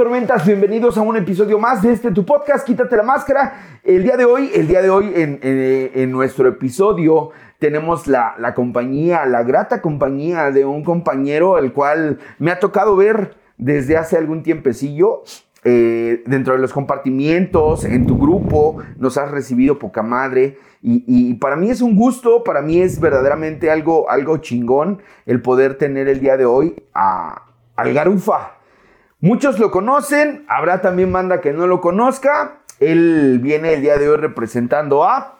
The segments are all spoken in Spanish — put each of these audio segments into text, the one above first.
tormentas? Bienvenidos a un episodio más de este tu podcast, Quítate la máscara. El día de hoy, el día de hoy en, en nuestro episodio tenemos la, la compañía, la grata compañía de un compañero el cual me ha tocado ver desde hace algún tiempecillo. eh, dentro de los compartimientos, en tu grupo, nos has recibido poca madre. Y, y para mí es un gusto, para mí es verdaderamente algo, algo chingón el poder tener el día de hoy a, al Garufa. Muchos lo conocen, habrá también banda que no lo conozca. Él viene el día de hoy representando a...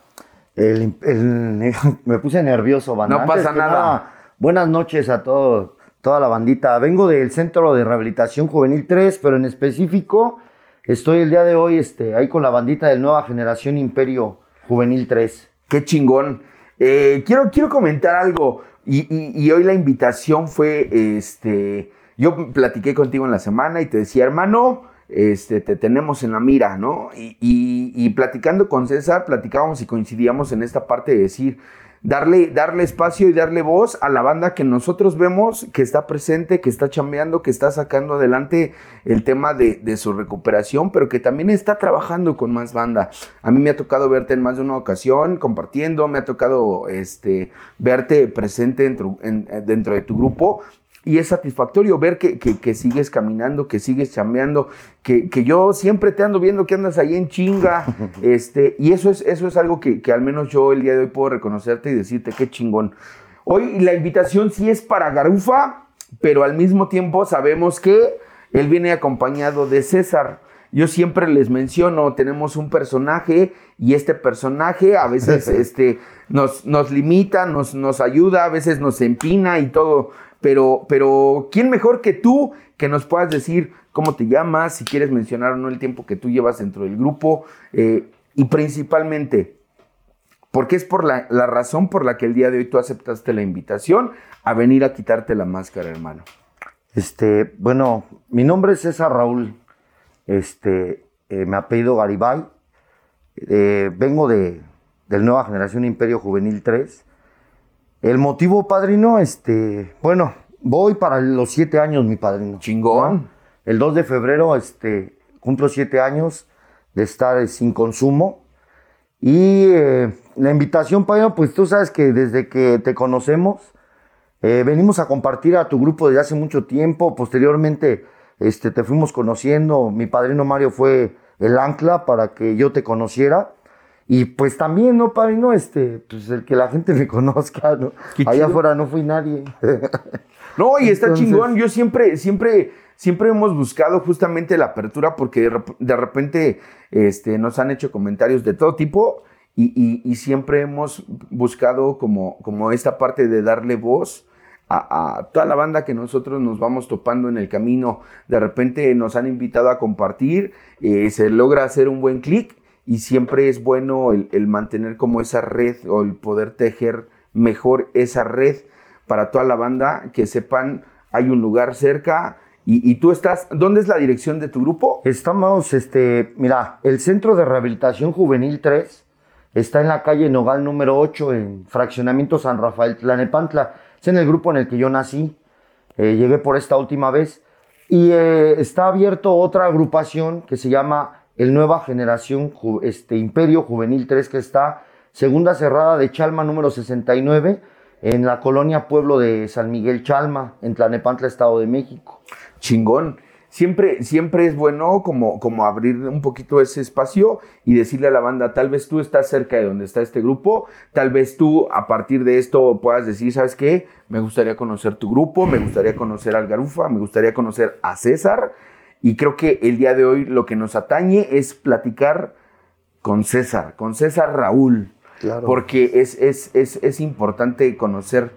El- el- me puse nervioso, banda. No pasa nada. buenas noches a todo, toda la bandita. Vengo del Centro de Rehabilitación Juvenil 3, pero en específico estoy el día de hoy este, ahí con la bandita del Nueva Generación Imperio Juvenil 3. Qué chingón. Eh, quiero, quiero comentar algo. Y, y- y hoy la invitación fue, este, yo platiqué contigo en la semana y te decía, hermano, este, te tenemos en la mira, ¿no? Y, platicando con César, platicábamos y coincidíamos en esta parte de decir, darle, darle espacio y darle voz a la banda que nosotros vemos que está presente, que está chambeando, que está sacando adelante el tema de, su recuperación, pero que también está trabajando con más banda. A mí me ha tocado verte en más de una ocasión compartiendo, me ha tocado este, verte presente dentro, en- dentro de tu grupo. Y es satisfactorio ver que, que- que sigues caminando, que sigues chambeando, que, que yo siempre te ando viendo que andas ahí en chinga. este, y eso es, eso es algo que, que al menos yo el día de hoy puedo reconocerte y decirte qué chingón. Hoy la invitación sí es para Garufa, pero al mismo tiempo sabemos que él viene acompañado de César. Yo siempre les menciono, tenemos un personaje y este personaje a veces este, nos, nos limita, nos, nos ayuda, a veces nos empina y todo. Pero, pero, ¿quién mejor que tú que nos puedas decir cómo te llamas, si quieres mencionar o no el tiempo que tú llevas dentro del grupo? eh, y principalmente, porque es por la, razón por la que el día de hoy tú aceptaste la invitación a venir a quitarte la máscara, hermano. Este, bueno, mi nombre es César Raúl. Este, eh, me apellido Garibay. Eh, vengo de, del Nueva Generación Imperio Juvenil 3. El motivo, padrino, este, bueno, voy para los siete años, mi padrino. Chingón. El 2 de febrero, este, cumplo siete años de estar eh, sin consumo. Y eh, la invitación, padrino, pues tú sabes que desde que te conocemos, eh, venimos a compartir a tu grupo desde hace mucho tiempo. Posteriormente, este, te fuimos conociendo. Mi padrino Mario fue el ancla para que yo te conociera. Y pues también, ¿no, padrino? Este, pues el que la gente me conozca, ¿no? Allá afuera no fui nadie. No, y está Entonces- chingón. Yo siempre, siempre, siempre hemos buscado justamente la apertura porque de, rep- de repente este, nos han hecho comentarios de todo tipo y, y- y siempre hemos buscado como, como esta parte de darle voz a, a toda la banda que nosotros nos vamos topando en el camino. De repente nos han invitado a compartir, eh, se logra hacer un buen clic y siempre es bueno el, mantener como esa red o el poder tejer mejor esa red para toda la banda, que sepan, hay un lugar cerca y, y tú estás, ¿dónde es la dirección de tu grupo? Estamos, este, mira, el Centro de Rehabilitación Juvenil 3 está en la calle Nogal número 8, en Fraccionamiento San Rafael Tlanepantla. Es en el grupo en el que yo nací. Eh, llegué por esta última vez. Y eh, está abierto otra agrupación que se llama el Nueva Generación este, Imperio Juvenil 3, que está segunda cerrada de Chalma número 69, en la colonia Pueblo de San Miguel Chalma, en Tlanepantla, Estado de México. Chingón. Siempre, siempre es bueno como, como abrir un poquito ese espacio y decirle a la banda, tal vez tú estás cerca de donde está este grupo, tal vez tú a partir de esto puedas decir, ¿sabes qué? Me gustaría conocer tu grupo, me gustaría conocer al Garufa, me gustaría conocer a César. Y creo que el día de hoy lo que nos atañe es platicar con César, con César Raúl. Claro. Porque es, es, es, es importante conocer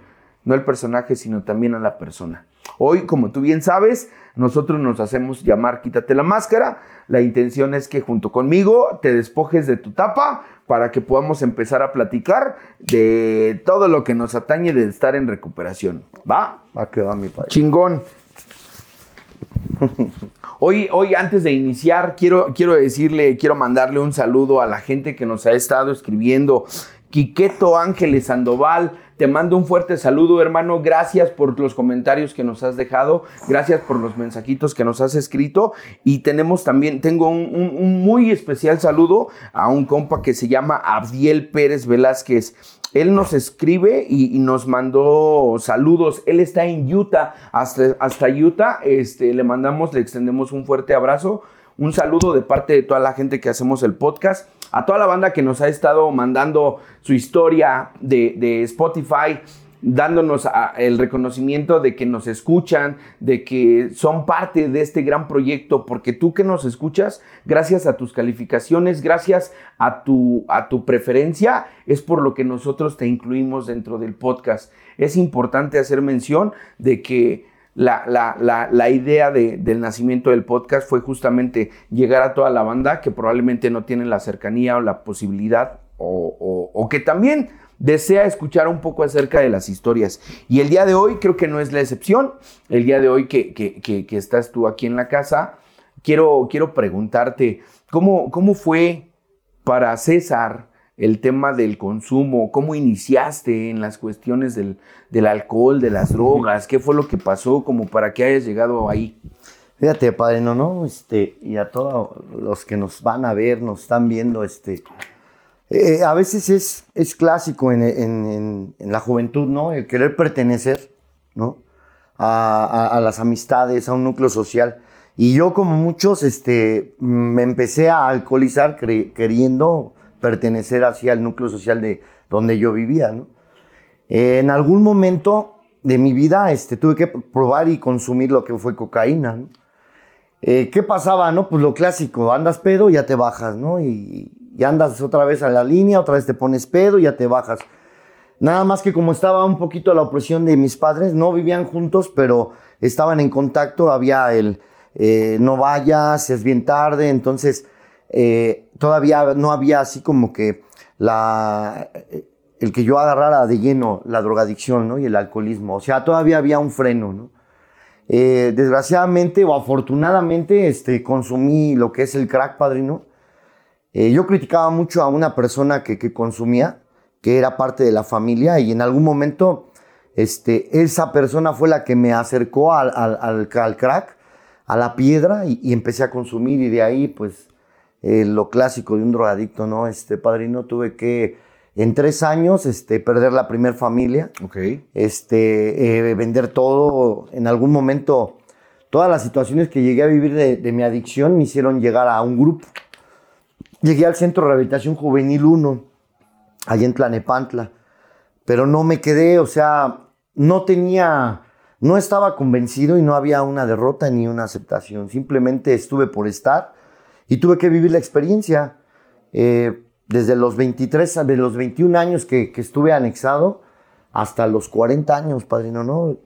no el personaje, sino también a la persona. Hoy, como tú bien sabes, nosotros nos hacemos llamar Quítate la máscara. La intención es que junto conmigo te despojes de tu tapa para que podamos empezar a platicar de todo lo que nos atañe de estar en recuperación. ¿Va? Va que va mi padre. Chingón. Hoy, hoy, antes de iniciar, quiero, quiero decirle, quiero mandarle un saludo a la gente que nos ha estado escribiendo, Quiqueto Ángeles Sandoval, te mando un fuerte saludo, hermano. Gracias por los comentarios que nos has dejado. Gracias por los mensajitos que nos has escrito. Y tenemos también, tengo un, muy especial saludo a un compa que se llama Abdiel Pérez Velázquez. Él nos escribe y, nos mandó saludos. Él está en Utah, hasta, hasta Utah. Este, le mandamos, le extendemos un fuerte abrazo. Un saludo de parte de toda la gente que hacemos el podcast a toda la banda que nos ha estado mandando su historia de, Spotify, dándonos el reconocimiento de que nos escuchan, de que son parte de este gran proyecto, porque tú que nos escuchas, gracias a tus calificaciones, gracias a tu, a tu preferencia, es por lo que nosotros te incluimos dentro del podcast. Es importante hacer mención de que la, la, la, idea del nacimiento del podcast fue justamente llegar a toda la banda que probablemente no tienen la cercanía o la posibilidad o, que también desea escuchar un poco acerca de las historias. Y el día de hoy creo que no es la excepción. El día de hoy que, que, estás tú aquí en la casa, quiero, quiero preguntarte, ¿cómo, ¿cómo fue para César? el tema del consumo, cómo iniciaste en las cuestiones del, alcohol, de las drogas, qué fue lo que pasó como para que hayas llegado ahí. Fíjate, padre, no, no, este, y a todos los que nos van a ver, nos están viendo, este, eh, a veces es, es clásico en, la juventud, ¿no? El querer pertenecer, ¿no? A, las amistades, a un núcleo social. Y yo, como muchos, este, me empecé a alcoholizar queriendo pertenecer hacia el núcleo social de donde yo vivía. ¿no? en algún momento de mi vida este, tuve que probar y consumir lo que fue cocaína. ¿no? Eh, ¿Qué pasaba? No? Pues lo clásico, andas pedo, ya te bajas, ¿no? Y, y, andas otra vez a la línea, otra vez te pones pedo, ya te bajas. Nada más que como estaba un poquito la opresión de mis padres, no vivían juntos, pero estaban en contacto, había el eh, no vayas, es bien tarde, entonces eh, todavía no había así como que la, el que yo agarrara de lleno la drogadicción ¿no? y el alcoholismo. O sea, todavía había un freno. ¿no? Eh, desgraciadamente o afortunadamente este, consumí lo que es el crack, padrino. Eh, yo criticaba mucho a una persona que, que, consumía, que era parte de la familia, y en algún momento este, esa persona fue la que me acercó al, al, al, crack, a la piedra, y, y, empecé a consumir, y de ahí pues eh, lo clásico de un drogadicto, ¿no? Este, padrino, tuve que en tres años este, perder la primer familia. Ok. Este, eh, vender todo. En algún momento, todas las situaciones que llegué a vivir de, mi adicción me hicieron llegar a un grupo. Llegué al Centro de Rehabilitación Juvenil 1, allá en Tlanepantla. Pero no me quedé, o sea, no tenía, no estaba convencido y no había una derrota ni una aceptación. Simplemente estuve por estar y tuve que vivir la experiencia. Eh, desde los 23, de los 21 años que, estuve anexado hasta los 40 años, padrino, ¿no?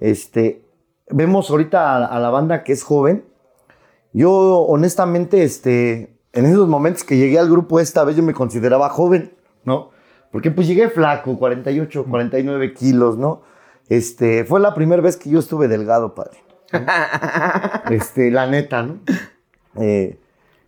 Este, vemos ahorita a, la banda que es joven. Yo, honestamente, este, en esos momentos que llegué al grupo esta vez, yo me consideraba joven, ¿no? Porque pues llegué flaco, 48, 49 kilos, ¿no? Este, fue la primera vez que yo estuve delgado, padre. Este, la neta, ¿no? Eh,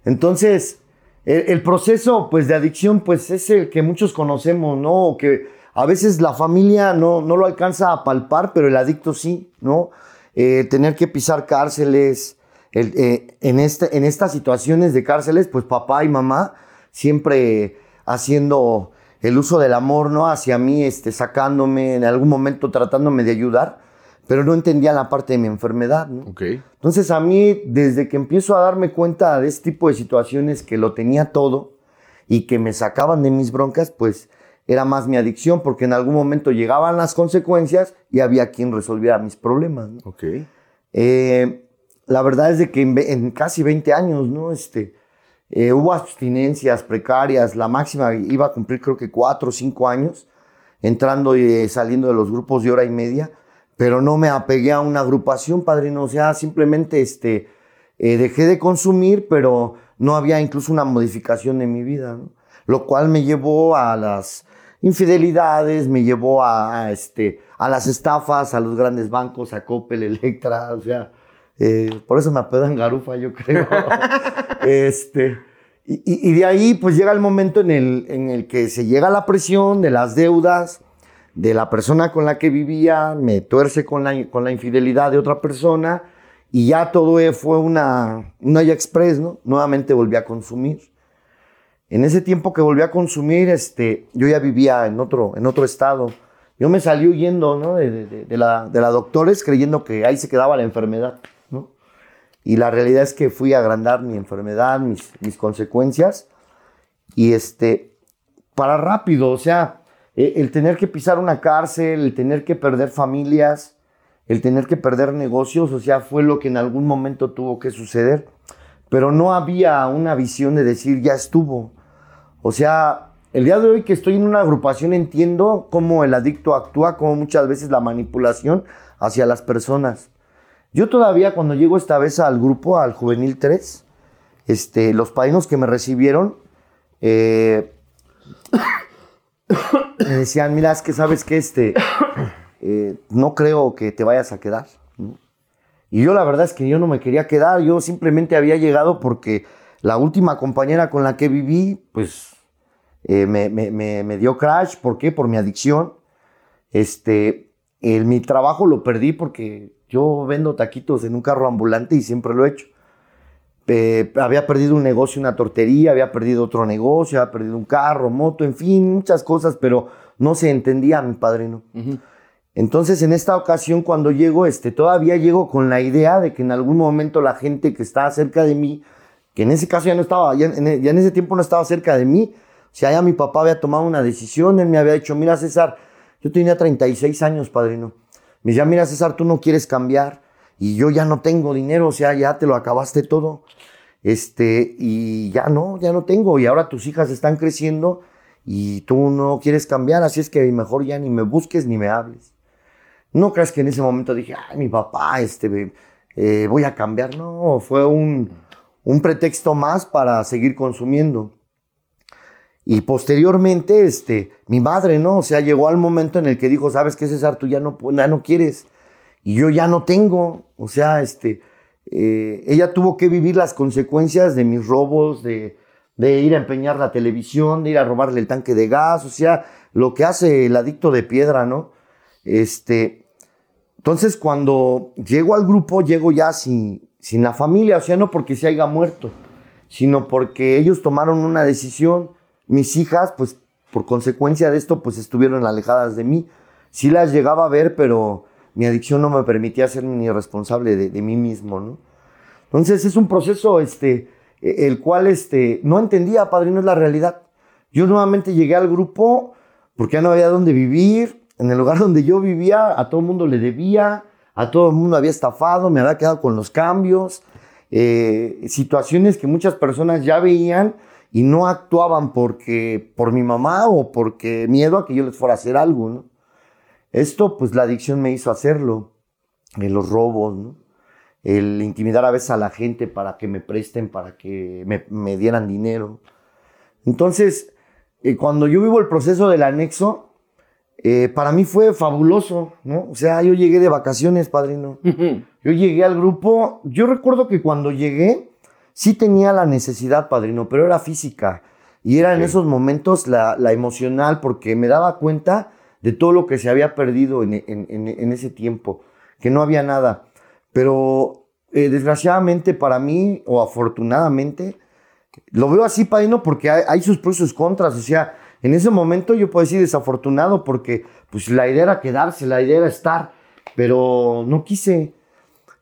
entonces, el, proceso pues, de adicción pues, es el que muchos conocemos, ¿no? Que a veces la familia no, no lo alcanza a palpar, pero el adicto sí, ¿no? Eh, tener que pisar cárceles, eh, en, este, en estas situaciones de cárceles, pues papá y mamá siempre haciendo el uso del amor, ¿no? Hacia mí, este, sacándome, en algún momento tratándome de ayudar pero no entendía la parte de mi enfermedad. ¿no? Entonces a mí, desde que empiezo a darme cuenta de este tipo de situaciones que lo tenía todo y que me sacaban de mis broncas, pues era más mi adicción, porque en algún momento llegaban las consecuencias y había quien resolviera mis problemas. ¿no? Eh, la verdad es de que en, casi 20 años, ¿no? Este, eh, hubo abstinencias precarias, la máxima iba a cumplir creo que 4 o 5 años, entrando y saliendo de los grupos de hora y media pero no me apegué a una agrupación, padrino. O sea, simplemente este, eh, dejé de consumir, pero no había incluso una modificación en mi vida, ¿no? Lo cual me llevó a las infidelidades, me llevó a, este, a las estafas, a los grandes bancos, a Coppel, Electra, o sea, eh, por eso me apedan Garufa, yo creo. este, Y, de ahí pues llega el momento en el, en el que se llega la presión de las deudas, de la persona con la que vivía, me tuerce con la, con la infidelidad de otra persona y ya todo eh, fue una, una ya express, ¿no? Nuevamente volví a consumir. En ese tiempo que volví a consumir, este, yo ya vivía en otro, en otro estado. Yo me salí huyendo ¿no? de- de la, de la doctores creyendo que ahí se quedaba la enfermedad. Y la realidad es que fui a agrandar mi enfermedad, mis, mis consecuencias. Y este, para rápido, o sea, e- el tener que pisar una cárcel, el tener que perder familias, el tener que perder negocios, o sea, fue lo que en algún momento tuvo que suceder. Pero no había una visión de decir, ya estuvo. O sea, el día de hoy que estoy en una agrupación entiendo cómo el adicto actúa, cómo muchas veces la manipulación hacia las personas. Yo todavía cuando llego esta vez al grupo, al Juvenil 3, este, los padrinos que me recibieron, eh, me decían, mira, es que sabes que este, eh, no creo que te vayas a quedar. Y yo la verdad es que yo no me quería quedar, yo simplemente había llegado porque la última compañera con la que viví, pues eh, me, me- me- dio crash, ¿por qué? Por mi adicción. Este, mi trabajo lo perdí porque yo vendo taquitos en un carro ambulante y siempre lo he hecho. Eh, había perdido un negocio, una tortería, había perdido otro negocio, había perdido un carro, moto, en fin, muchas cosas, pero no se entendía mi padrino. Entonces, en esta ocasión, cuando llego, este, todavía llego con la idea de que en algún momento la gente que estaba cerca de mí, que en ese caso ya no estaba, ya en, ya en ese tiempo no estaba cerca de mí, o sea, ya mi papá había tomado una decisión, él me había dicho, mira César, yo tenía 36 años, padrino. Me mira César, tú no quieres cambiar y yo ya no tengo dinero, o sea, ya te lo acabaste todo. Este, y ya no, ya no tengo, y ahora tus hijas están creciendo y tú no quieres cambiar, así es que mejor ya ni me busques ni me hables. No creas que en ese momento dije, ay, mi papá, este, eh, voy a cambiar. No, fue un, un pretexto más para seguir consumiendo. Y posteriormente, este, mi madre, ¿no? O sea, llegó al momento en el que dijo, ¿sabes qué, César? Tú ya no, ya no quieres. Y yo ya no tengo. O sea, este, eh, ella tuvo que vivir las consecuencias de mis robos, de, de ir a empeñar la televisión, de ir a robarle el tanque de gas, o sea, lo que hace el adicto de piedra, ¿no? Este, entonces cuando llego al grupo, llego ya sin, sin la familia, o sea, no porque se haya muerto, sino porque ellos tomaron una decisión, mis hijas, pues por consecuencia de esto, pues estuvieron alejadas de mí. Sí las llegaba a ver, pero mi adicción no me permitía ser ni responsable de, mí mismo, ¿no? Entonces es un proceso, este, e- el cual, este, no entendía, padrino, es la realidad. Yo nuevamente llegué al grupo porque ya no había dónde vivir. En el lugar donde yo vivía, a todo el mundo le debía, a todo el mundo había estafado, me había quedado con los cambios, eh, situaciones que muchas personas ya veían y no actuaban porque por mi mamá o porque miedo a que yo les fuera a hacer algo, ¿no? Esto, pues la adicción me hizo hacerlo, eh, los robos, ¿no? el intimidar a veces a la gente para que me presten, para que me, me dieran dinero. Entonces, eh, cuando yo vivo el proceso del anexo, eh, para mí fue fabuloso, ¿no? O sea, yo llegué de vacaciones, padrino. Yo llegué al grupo, yo recuerdo que cuando llegué, sí tenía la necesidad, padrino, pero era física. Y era en esos momentos la, la emocional, porque me daba cuenta de todo lo que se había perdido en, en- en- en ese tiempo, que no había nada. Pero eh, desgraciadamente para mí, o afortunadamente, lo veo así, padrino, porque hay, hay sus pros y sus contras. O sea, en ese momento yo puedo decir desafortunado porque pues la idea era quedarse, la idea era estar, pero no quise.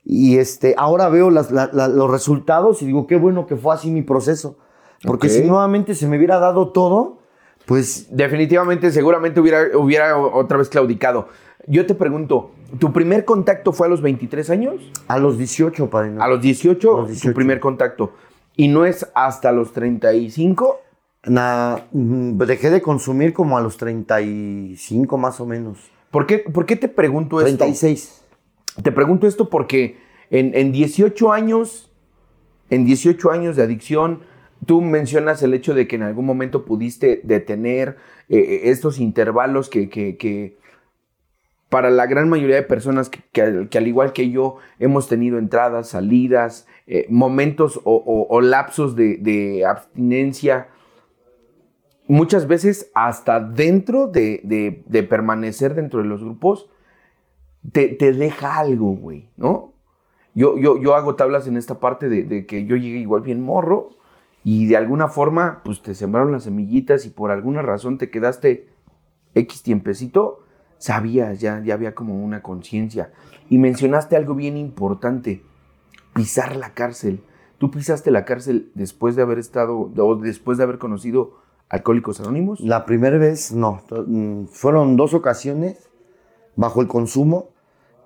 Y este, ahora veo las- la- la- los resultados y digo, qué bueno que fue así mi proceso. Porque si nuevamente se me hubiera dado todo, pues Definitivamente, seguramente hubiera, hubiera otra vez claudicado. Yo te pregunto, ¿tu primer contacto fue a los 23 años? a los 18, padrino. A los 18, A los 18. tu primer contacto. ¿Y no es hasta los 35? Na- mm, dejé de consumir como a los 35 más o menos. ¿Por qué, por qué te pregunto esto? 36. Te pregunto esto porque en, en 18 años, en 18 años de adicción, tú mencionas el hecho de que en algún momento pudiste detener eh, estos intervalos que, que- para la gran mayoría de personas que, al igual que yo hemos tenido entradas, salidas, eh, momentos o, lapsos de, abstinencia, muchas veces hasta dentro de, permanecer dentro de los grupos, te, deja algo, güey, ¿no? Yo, yo, yo hago tablas en esta parte de, que yo llegué igual bien morro y de alguna forma, pues te sembraron las semillitas y por alguna razón te quedaste X tiempecito sabías, ya, ya había como una conciencia. Y mencionaste algo bien importante, pisar la cárcel. ¿Tú pisaste la cárcel después de haber estado, o después de haber conocido Alcohólicos Anónimos? La primera vez no, mm, fueron dos ocasiones bajo el consumo.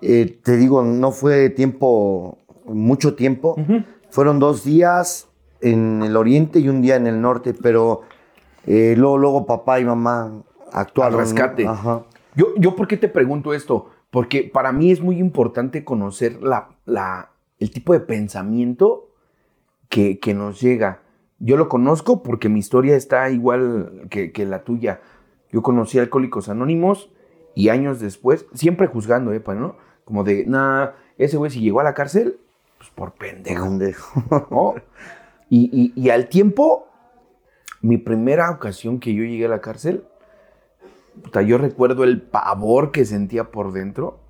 Eh, te digo, no fue tiempo, mucho tiempo. Fueron dos días en el oriente y un día en el norte, pero eh, luego, luego papá y mamá actuaron. Al rescate. Ajá. Yo, yo, ¿por qué te pregunto esto? Porque para mí es muy importante conocer la, la, el tipo de pensamiento que, que, nos llega. Yo lo conozco porque mi historia está igual que, que la tuya. Yo conocí a Alcohólicos Anónimos y años después, siempre juzgando, ¿eh? ¿no? Como de, nah, ese güey si llegó a la cárcel, pues por pendejo. pendejo. Y, y, y al tiempo, mi primera ocasión que yo llegué a la cárcel, yo recuerdo el pavor que sentía por dentro.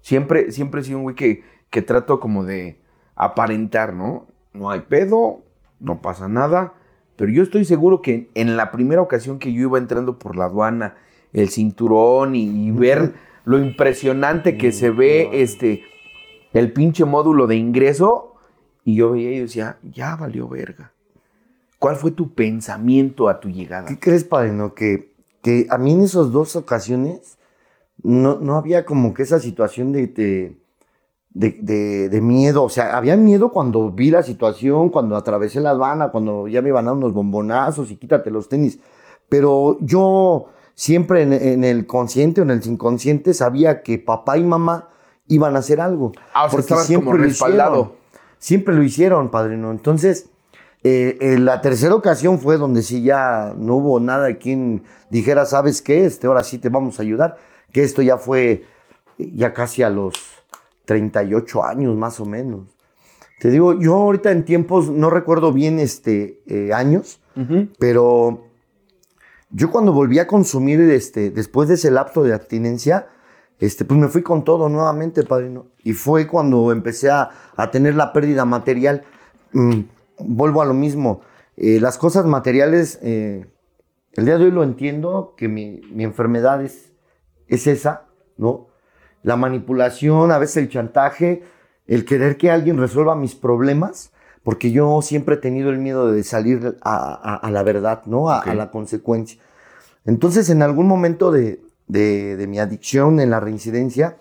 Siempre, siempre he sido un güey que, que trato como de aparentar, ¿no? No hay pedo, no pasa nada. Pero yo estoy seguro que en la primera ocasión que yo iba entrando por la aduana, el cinturón y, ver lo impresionante que se ve este el pinche módulo de ingreso, y yo veía y decía, ya valió verga. ¿Cuál fue tu pensamiento a tu llegada? ¿Qué crees, padre? No? Que que a mí en esas dos ocasiones no, no había como que esa situación de, de, de, miedo. O sea, había miedo cuando vi la situación, cuando atravesé la aduana, cuando ya me iban a unos bombonazos y quítate los tenis. Pero yo siempre en, el consciente o en el inconsciente sabía que papá y mamá iban a hacer algo. Ah, o sea, porque siempre como respaldado. siempre lo hicieron, padrino. Entonces, eh, en la tercera ocasión fue donde sí ya no hubo nada de quien dijera, ¿sabes qué? Este, ahora sí te vamos a ayudar. Que esto ya fue ya casi a los 38 años más o menos. Te digo, yo ahorita en tiempos, no recuerdo bien este, eh, años, pero yo cuando volví a consumir este, después de ese lapso de abstinencia, este, pues me fui con todo nuevamente, padrino. Y fue cuando empecé a, a tener la pérdida material. Mm, vuelvo a lo mismo. Eh, las cosas materiales, eh, el día de hoy lo entiendo, que mi, enfermedad es, es, esa, ¿no? La manipulación, a veces el chantaje, el querer que alguien resuelva mis problemas, porque yo siempre he tenido el miedo de salir a, la verdad, ¿no? A, la consecuencia. Entonces, en algún momento de, de, mi adicción, en la reincidencia,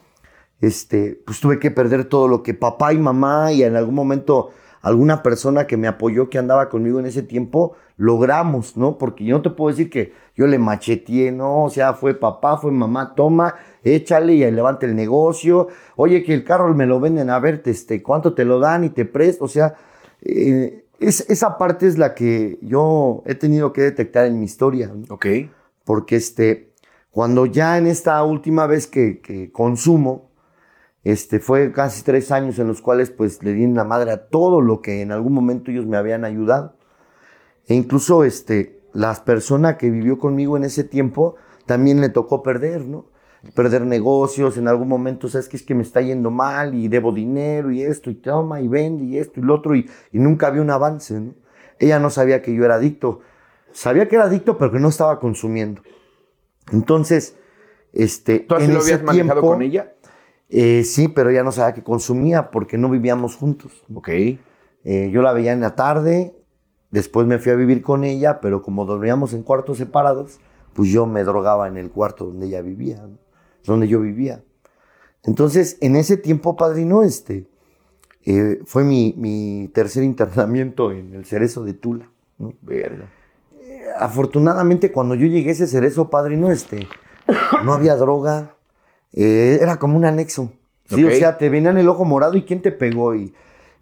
este, pues tuve que perder todo lo que papá y mamá y en algún momento alguna persona que me apoyó, que andaba conmigo en ese tiempo, logramos, ¿no? Porque yo no te puedo decir que yo le macheteé, ¿no? O sea, fue papá, fue mamá, toma, échale y levante el negocio. Oye, que el carro me lo venden, a ver, este, ¿cuánto te lo dan y te presto? O sea, eh, esa parte es la que yo he tenido que detectar en mi historia. Ok. Porque este, cuando ya en esta última vez que, que consumo, este, fue casi tres años en los cuales pues le di la madre a todo lo que en algún momento ellos me habían ayudado. E incluso este, las personas que vivió conmigo en ese tiempo también le tocó perder, ¿no? Perder negocios, en algún momento, sabes que es que me está yendo mal y debo dinero y esto y toma y vende y esto y lo otro y, nunca había un avance, ¿no? Ella no sabía que yo era adicto. Sabía que era adicto, pero que no estaba consumiendo. Entonces, este. ¿Tú así lo habías manejado con ella? Eh, sí, pero ella no sabía que consumía porque no vivíamos juntos. Ok. Eh, yo la veía en la tarde, después me fui a vivir con ella, pero como dormíamos en cuartos separados, pues yo me drogaba en el cuarto donde ella vivía, donde yo vivía. Entonces, en ese tiempo, padrino, este, eh, fue mi, tercer internamiento en el cerezo de Tula. afortunadamente, cuando yo llegué a ese cerezo, padrino, este, no había droga, eh, era como un anexo. Sí, o sea, te venían el ojo morado y quién te pegó. Y,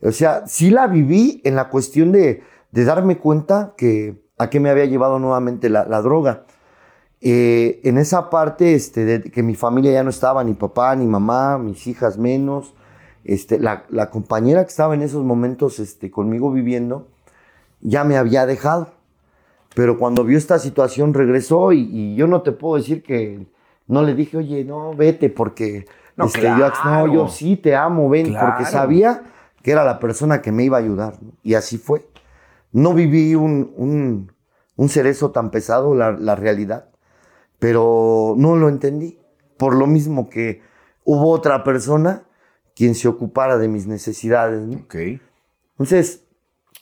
o sea, sí la viví en la cuestión de, darme cuenta que a qué me había llevado nuevamente la, droga. Eh, en esa parte este, de que mi familia ya no estaba, ni papá, ni mamá, mis hijas menos, este, la, la compañera que estaba en esos momentos este, conmigo viviendo, ya me había dejado. Pero cuando vio esta situación regresó y, y yo no te puedo decir que no le dije, oye, no, vete porque No, este, yo, claro. no, yo sí te amo, ven, Claro. porque sabía que era la persona que me iba a ayudar. ¿no? Y así fue. No viví un, un, un cerezo tan pesado, la, la realidad, pero no lo entendí. Por lo mismo que hubo otra persona quien se ocupara de mis necesidades. ¿no? Ok. Entonces,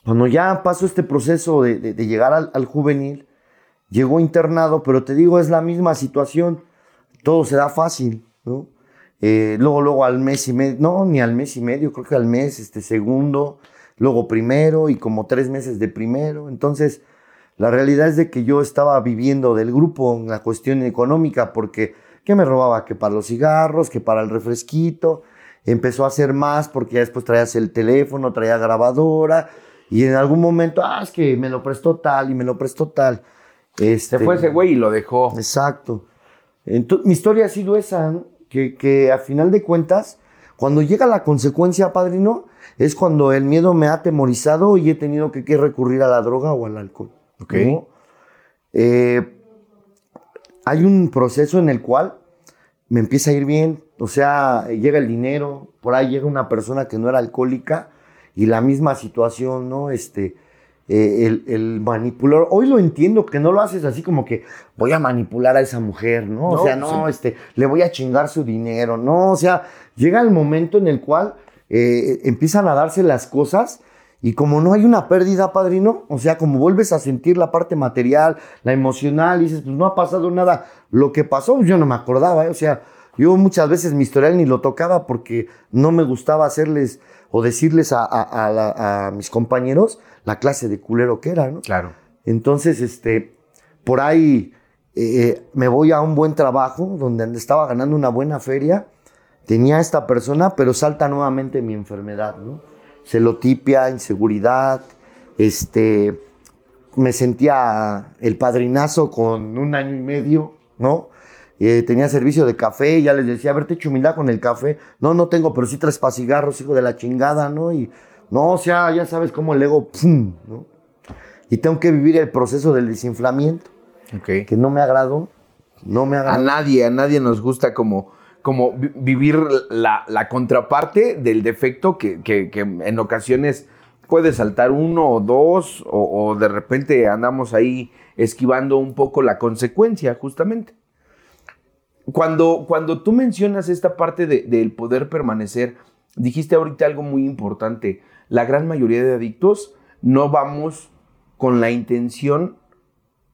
cuando ya pasó este proceso de, de- de llegar al, al juvenil, llegó internado, pero te digo, es la misma situación. Todo se da fácil, ¿no? Eh, luego, luego al mes y medio, no, ni al mes y medio, creo que al mes, este segundo, luego primero y como tres meses de primero. Entonces, la realidad es de que yo estaba viviendo del grupo en la cuestión económica porque que me robaba que para los cigarros, que para el refresquito. Empezó a hacer más porque ya después traías el teléfono, traía grabadora y en algún momento, ah, es que me lo prestó tal y me lo prestó tal. Este, Se fue ese güey y lo dejó. Exacto. Entonces, mi historia ha sido esa, ¿no? que, que a final de cuentas, cuando llega la consecuencia, padrino, es cuando el miedo me ha atemorizado y he tenido que, que recurrir a la droga o al alcohol. Ok. ¿no? Eh, hay un proceso en el cual me empieza a ir bien, o sea, llega el dinero, por ahí llega una persona que no era alcohólica y la misma situación, ¿no? Este, eh, el, el manipular, hoy lo entiendo que no lo haces así como que voy a manipular a esa mujer, ¿no? No, o sea, no, sí. este, le voy a chingar su dinero, no, o sea, llega el momento en el cual eh, empiezan a darse las cosas y como no hay una pérdida, padrino, o sea, como vuelves a sentir la parte material, la emocional, y dices, pues no ha pasado nada. Lo que pasó, yo no me acordaba, ¿eh? o sea, yo muchas veces mi historial ni lo tocaba porque no me gustaba hacerles o decirles a, a- a la- a mis compañeros la clase de culero que era, ¿no? Claro. Entonces, este, por ahí eh, me voy a un buen trabajo donde estaba ganando una buena feria. Tenía esta persona, pero salta nuevamente mi enfermedad, ¿no? Celotipia, inseguridad, este, me sentía el padrinazo con un año y medio, ¿no? Eh, tenía servicio de café y ya les decía, a ver, te echo humildad con el café. No, no tengo, pero sí para cigarros, hijo de la chingada, ¿no? Y no, o sea, ya sabes cómo el ego, ¡pum! ¿no? Y tengo que vivir el proceso del desinflamiento, Ok. que no me agradó, no me A agradó. nadie, a nadie nos gusta como, como vi- vivir la, contraparte del defecto que, en ocasiones puede saltar uno o dos o, de repente andamos ahí esquivando un poco la consecuencia justamente. Cuando, cuando tú mencionas esta parte de- del poder permanecer, dijiste ahorita algo muy importante. La gran mayoría de adictos no vamos con la intención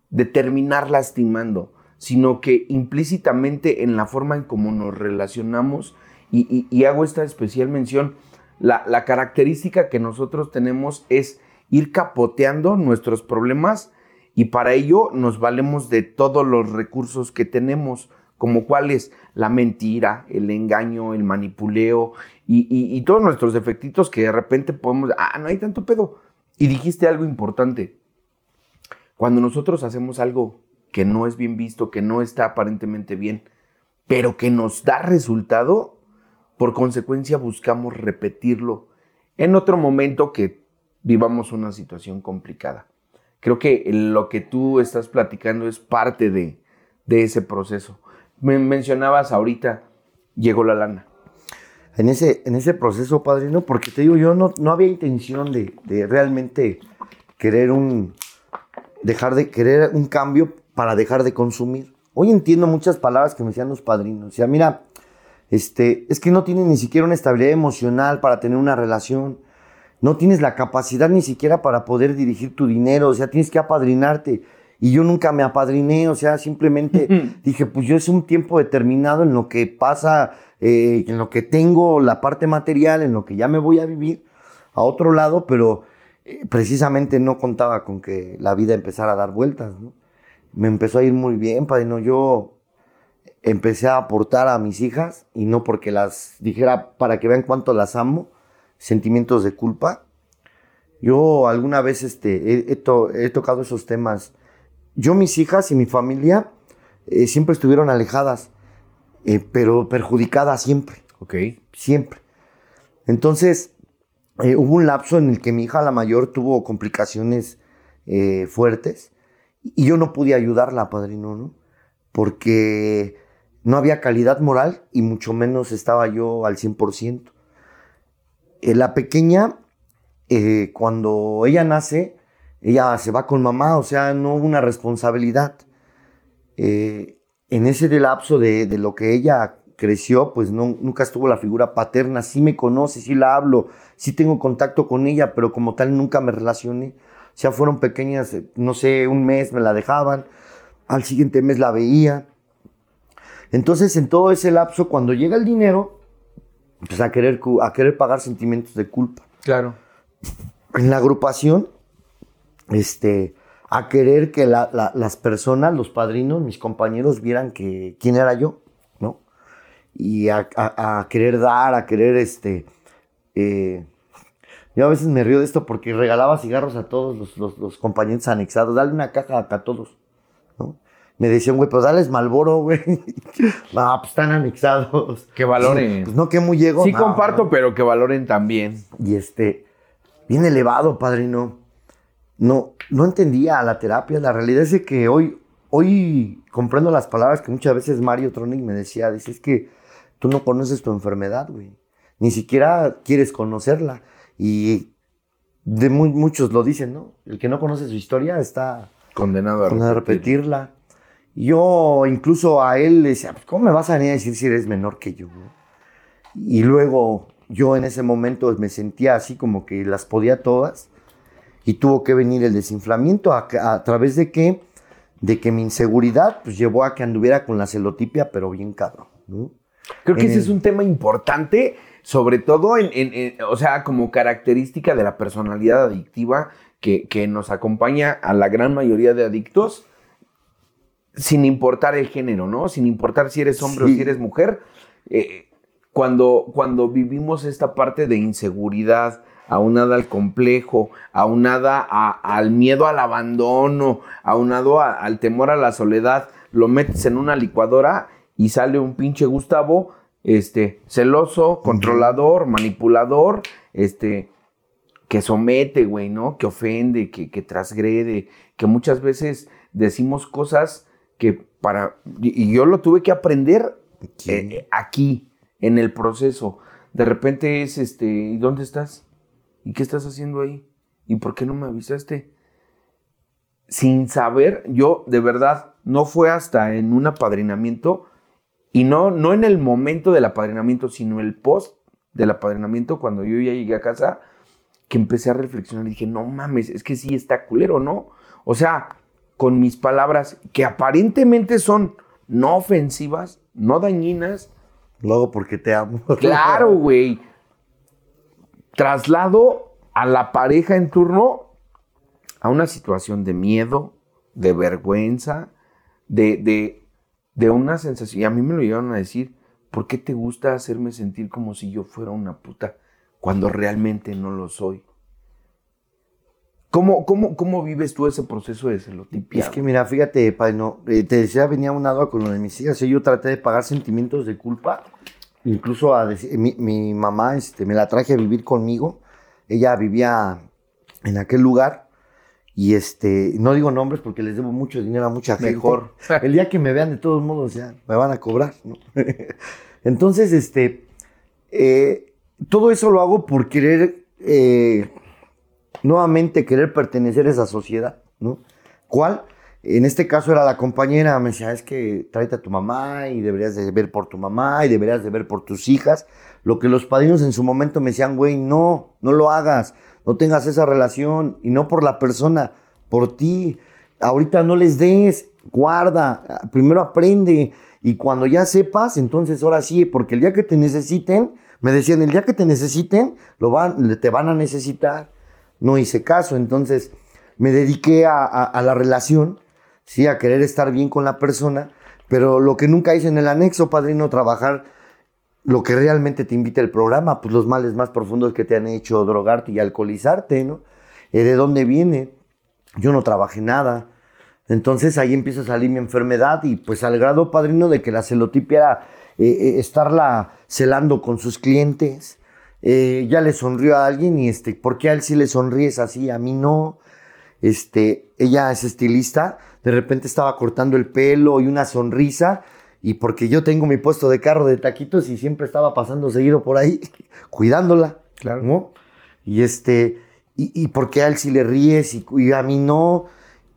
de terminar lastimando, sino que implícitamente en la forma en cómo nos relacionamos, y, y- hago esta especial mención, la, la característica que nosotros tenemos es ir capoteando nuestros problemas y para ello nos valemos de todos los recursos que tenemos, como cuáles la mentira, el engaño, el manipuleo y, y- y todos nuestros defectitos que de repente podemos, ah, no hay tanto pedo. Y dijiste algo importante, cuando nosotros hacemos algo que no es bien visto, que no está aparentemente bien, pero que nos da resultado, por consecuencia buscamos repetirlo en otro momento que vivamos una situación complicada. Creo que lo que tú estás platicando es parte de, de ese proceso. Me mencionabas ahorita, llegó la lana. en ese, en ese proceso, padrino, porque te digo, yo no, no había intención de, de realmente querer un, dejar de querer un cambio para dejar de consumir. Hoy entiendo muchas palabras que me decían los padrinos. O sea, mira, este, es que no tienes ni siquiera una estabilidad emocional para tener una relación. No tienes la capacidad ni siquiera para poder dirigir tu dinero. O sea, tienes que apadrinarte. Y yo nunca me apadriné. O sea, simplemente dije, pues yo es un tiempo determinado en lo que pasa, eh, en lo que tengo la parte material, en lo que ya me voy a vivir a otro lado, pero eh, precisamente no contaba con que la vida empezara a dar vueltas. ¿no? Me empezó a ir muy bien, padrino. Yo empecé a aportar a mis hijas y no porque las dijera para que vean cuánto las amo, sentimientos de culpa. Yo alguna vez este, he, he to- he tocado esos temas. Yo, mis hijas y mi familia eh, siempre estuvieron alejadas, eh, pero perjudicadas siempre, Ok. siempre. Entonces, eh, hubo un lapso en el que mi hija, la mayor, tuvo complicaciones fuertes y yo no pude ayudarla, padrino, ¿no? Porque no había calidad moral y mucho menos estaba yo al 100%. Eh, la pequeña, eh, cuando ella nace, ella se va con mamá, o sea, no hubo una responsabilidad. Eh, en ese lapso de, de lo que ella creció, pues no, nunca estuvo la figura paterna, sí me conoce, sí la hablo, sí tengo contacto con ella, pero como tal nunca me relacioné. Sea, fueron pequeñas, eh, no sé, un mes me la dejaban, al siguiente mes la veía. Entonces, en todo ese lapso, cuando llega el dinero, pues a querer, a querer pagar sentimientos de culpa. Claro. En la agrupación, este, a querer que la- la- las personas, los padrinos, mis compañeros, vieran que quién era yo, ¿no? Y a, a- a querer dar, a querer, este, eh, yo a veces me río de esto porque regalaba cigarros a todos los, los- los compañeros anexados, dale una caja a, a todos, ¿no? Me decían, güey, pues dales Malboro, güey. no, pues están anexados. Que valoren. Pues no, que muy llego. Sí No, comparto, no. pero que valoren también. Y este, bien elevado, padrino. No, no entendía la terapia. La realidad es que hoy, hoy comprendo las palabras que muchas veces Mario Tronic me decía. Dice, es que tú no conoces tu enfermedad, güey. Ni siquiera quieres conocerla. Y de mu- muchos lo dicen, ¿no? El que no conoce su historia está Condenado a con a repetir. repetirla. Yo incluso a él le decía, "Pues, ¿cómo me vas a venir a decir si eres menor que yo? no?". Y luego yo en ese momento me sentía así como que las podía todas y tuvo que venir el desinflamiento a, a través de que, de que mi inseguridad pues llevó a que anduviera con la celotipia, pero bien cabrón. ¿no? Creo que En ese el- es un tema importante, sobre todo en, en- en- o sea, como característica de la personalidad adictiva que, que nos acompaña a la gran mayoría de adictos, sin importar el género, ¿no? Sin importar si eres hombre o si eres mujer. Eh, cuando, cuando vivimos esta parte de inseguridad, aunada al complejo, aunada a- al miedo al abandono, aunado a- al temor a la soledad, lo metes en una licuadora y sale un pinche Gustavo, este, celoso, controlador, manipulador, este, que somete, güey, ¿no? Que ofende, que, que transgrede, que muchas veces decimos cosas que para... Y, yo lo tuve que aprender Sí. eh, aquí, en el proceso. De repente es, este, ¿y dónde estás? ¿Y qué estás haciendo ahí? ¿Y por qué no me avisaste? Sin saber, yo de verdad, no fue hasta en un apadrinamiento, y no, no en el momento del apadrinamiento, sino el post del apadrinamiento, cuando yo ya llegué a casa, que empecé a reflexionar y dije, no mames, es que sí está culero, ¿no? O sea, con mis palabras, que aparentemente son no ofensivas, no dañinas, Luego porque te amo. claro, güey. Traslado a la pareja en turno a una situación de miedo, de vergüenza, de, de, de una sensación. Y a mí me lo llegaron a decir, ¿por qué te gusta hacerme sentir como si yo fuera una puta cuando realmente no lo soy? ¿Cómo, cómo, cómo vives tú ese proceso de celotipia? Es que mira, fíjate, padrino, eh, te decía, venía unado con lo de mis hijas. y Yo traté de pagar sentimientos de culpa. Incluso a decir- mi, mi mamá este, me la traje a vivir conmigo. Ella vivía en aquel lugar. Y este, no digo nombres porque les debo mucho dinero a mucha gente. Mejor. El día que me vean, de todos modos, ya me van a cobrar. ¿no? Entonces, este, eh, todo eso lo hago por querer, eh, nuevamente querer pertenecer a esa sociedad, ¿no? ¿Cuál? En este caso era la compañera, me decía, es que tráete a tu mamá y deberías de ver por tu mamá y deberías de ver por tus hijas. Lo que los padrinos en su momento me decían, güey, no, no lo hagas, no tengas esa relación y no por la persona, por ti. Ahorita no les des, guarda, primero aprende y cuando ya sepas, entonces ahora sí, porque el día que te necesiten, me decían, el día que te necesiten, lo van, te van a necesitar. No hice caso, entonces me dediqué a, la relación, sí, a querer estar bien con la persona, pero lo que nunca hice en el anexo, padrino, trabajar lo que realmente te invita el programa, pues los males más profundos que te han hecho drogarte y alcoholizarte, ¿no? Eh, ¿De dónde viene? Yo no trabajé nada. Entonces ahí empieza a salir mi enfermedad y pues al grado padrino de que la celotipia era eh, eh, estarla celando con sus clientes. Ya le sonrió a alguien y este, ¿por qué a él sí le sonríes así? A mí no. Este, ella es estilista, de repente estaba cortando el pelo y una sonrisa y porque yo tengo mi puesto de carro de taquitos y siempre estaba pasando seguido por ahí, cuidándola. Claro. ¿no? Y este, y, y porque a él sí le ríes y, y a mí no.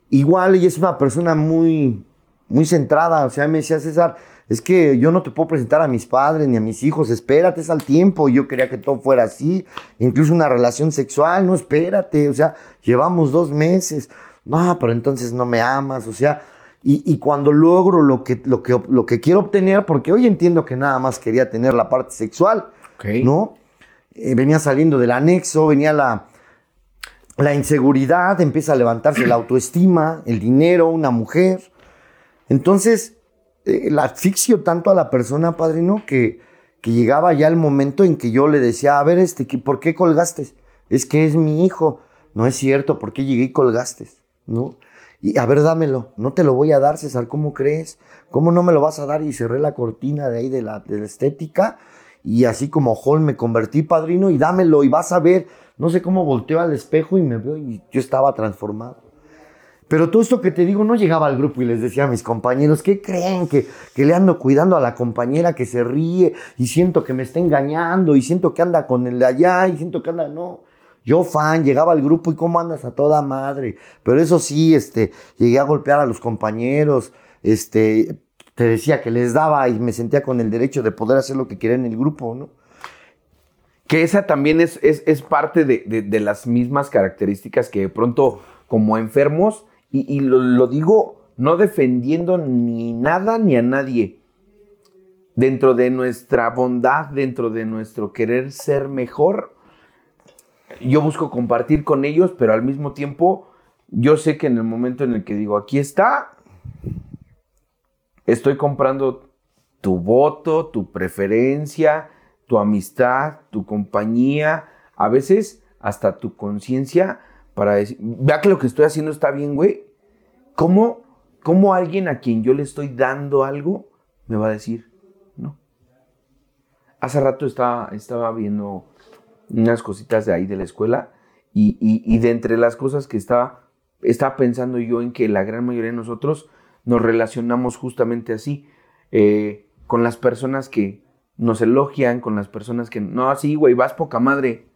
Igual ella es una persona muy, muy centrada. O sea, me decía César, es que yo no te puedo presentar a mis padres ni a mis hijos, espérate, es al tiempo. Y yo quería que todo fuera así, incluso una relación sexual, no, espérate, o sea, llevamos dos meses. No, pero entonces no me amas, o sea, y, y cuando logro lo que, lo, que, lo que quiero obtener, porque hoy entiendo que nada más quería tener la parte sexual. ¿no? Eh, venía saliendo del anexo, venía la, la inseguridad, empieza a levantarse la autoestima, el dinero, una mujer. Entonces, eh, la asfixio tanto a la persona, padrino, que, que llegaba ya el momento en que yo le decía, a ver, este, ¿qué- ¿por qué colgaste? Es que es mi hijo. No es cierto, ¿por qué llegué y colgaste? ¿No? Y a ver, dámelo. No te lo voy a dar, César, ¿cómo crees? ¿Cómo no me lo vas a dar? Y cerré la cortina de ahí de la, de la estética. Y así como Hall me convertí padrino y dámelo y vas a ver. No sé cómo volteo al espejo y me veo y yo estaba transformado. Pero todo esto que te digo no llegaba al grupo y les decía a mis compañeros, ¿qué creen? Que, que le ando cuidando a la compañera que se ríe y siento que me está engañando y siento que anda con el de allá y siento que anda, no. Yo fan, llegaba al grupo y cómo andas a toda madre. Pero eso sí, este, llegué a golpear a los compañeros, este, te decía que les daba y me sentía con el derecho de poder hacer lo que quería en el grupo, ¿no? Que esa también es, es, es parte de, de- las mismas características que de pronto como enfermos, y, y lo, lo digo no defendiendo ni nada ni a nadie, dentro de nuestra bondad, dentro de nuestro querer ser mejor, yo busco compartir con ellos, pero al mismo tiempo yo sé que en el momento en el que digo, aquí está, estoy comprando tu voto, tu preferencia, tu amistad, tu compañía, a veces hasta tu conciencia para decir, vea que lo que estoy haciendo está bien, güey. ¿Cómo, ¿Cómo alguien a quien yo le estoy dando algo me va a decir no? Hace rato estaba, estaba viendo unas cositas de ahí de la escuela y, y- y de entre las cosas que estaba, estaba pensando yo en que la gran mayoría de nosotros nos relacionamos justamente así, eh, con las personas que nos elogian, con las personas que, no, así, güey, vas poca madre.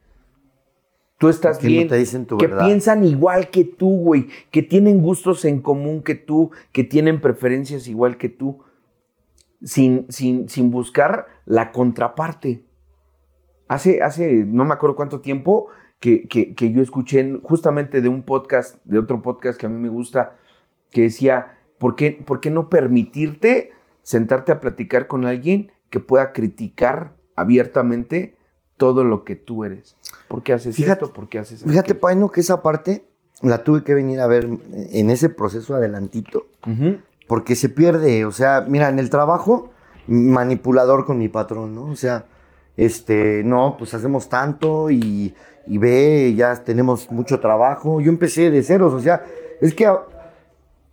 Tú estás Que no bien. te dicen tu que verdad. piensan igual que tú, güey. Que tienen gustos en común que tú, que tienen preferencias igual que tú. Sin, sin, sin buscar la contraparte. Hace, hace no me acuerdo cuánto tiempo que, que- que yo escuché en- justamente de un podcast, de otro podcast que a mí me gusta, que decía, ¿por qué, por qué no permitirte sentarte a platicar con alguien que pueda criticar abiertamente todo lo que tú eres? ¿Por qué haces Fíjate- esto? ¿Por qué haces Fíjate? Paino, que esa parte la tuve que venir a ver en ese proceso adelantito. Porque se pierde, o sea, mira, en el trabajo, manipulador con mi patrón, ¿no? O sea, este, no, pues hacemos tanto y, ve, ya tenemos mucho trabajo. Yo empecé de ceros, o sea, es que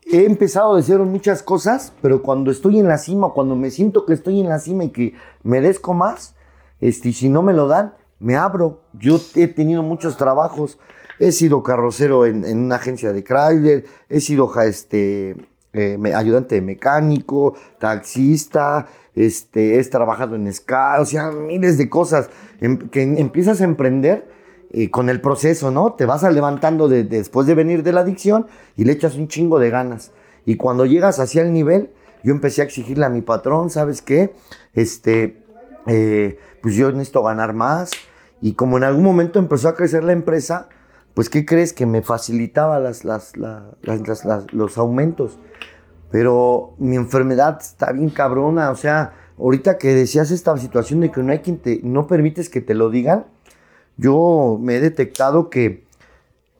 he empezado de cero muchas cosas, pero cuando estoy en la cima, cuando me siento que estoy en la cima y que merezco más, este, si no me lo dan, me abro. Yo he tenido muchos trabajos. He sido carrocero en, en una agencia de Chrysler, he sido este, eh, ayudante de mecánico, taxista, este, he trabajado en SCA, o sea, miles de cosas em- que em- empiezas a emprender eh, con el proceso, ¿no? Te vas a levantando de- después de venir de la adicción y le echas un chingo de ganas. Y cuando llegas hacia el nivel, yo empecé a exigirle a mi patrón, ¿sabes qué? Este, eh, pues yo necesito ganar más. Y como en algún momento empezó a crecer la empresa, pues ¿qué crees? Que me facilitaba las, las, la- las- las- las- los aumentos. Pero mi enfermedad está bien cabrona. O sea, ahorita que decías esta situación de que no hay quien te, no permites que te lo digan, yo me he detectado que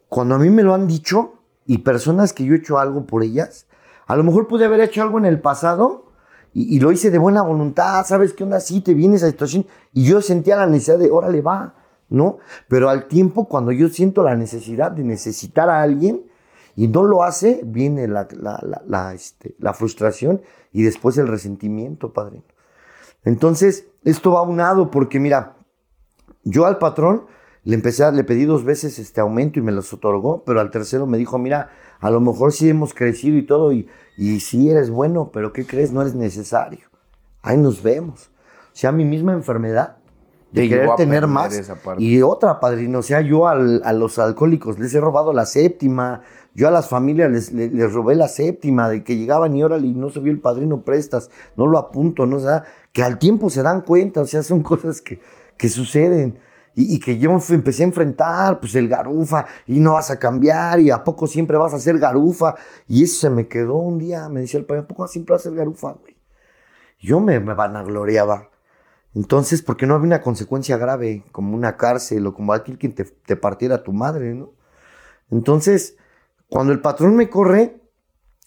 cuando a mí me lo han dicho y personas que yo he hecho algo por ellas, a lo mejor pude haber hecho algo en el pasado y, y lo hice de buena voluntad, ¿sabes qué onda? Sí, te viene esa situación y yo sentía la necesidad de, órale, va, ¿no? Pero al tiempo, cuando yo siento la necesidad de necesitar a alguien y no lo hace, viene la, la, la, este, la frustración y después el resentimiento, padrino. Entonces, esto va unado porque mira, yo al patrón le empecé a, le pedí dos veces este aumento y me los otorgó, pero al tercero me dijo, mira, a lo mejor sí hemos crecido y todo, y, y eres bueno, pero ¿qué crees? No eres necesario. Ahí nos vemos. O sea, mi misma enfermedad de querer tener más. Y otra, padrino, o sea, yo a los alcohólicos les he robado la séptima, yo a las familias les, les, robé la séptima, de que llegaban y órale y no se vio el padrino prestas, no lo apunto, ¿no? O sea, que al tiempo se dan cuenta, o sea, son cosas que, que suceden. Y, que yo empecé a enfrentar, pues el garufa, y no vas a cambiar, y a poco siempre vas a ser garufa. Y eso se me quedó un día, me decía el padre, ¿a poco siempre vas a ser garufa, güey? Yo me, me vanagloriaba. Entonces, ¿por qué no había una consecuencia grave, como una cárcel o como alguien que te, te partiera tu madre, no? Entonces, cuando el patrón me corre,